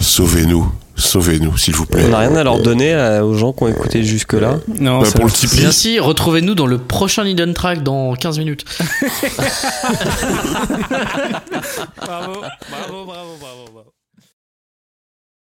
Sauvez-nous. Sauvez-nous, s'il vous plaît. On n'a rien à leur donner euh, aux gens qui ont écouté jusque là. Non, Bah, pour le. Bien si, retrouvez-nous dans le prochain Hidden Track dans 15 minutes. Bravo, bravo, bravo, bravo, bravo.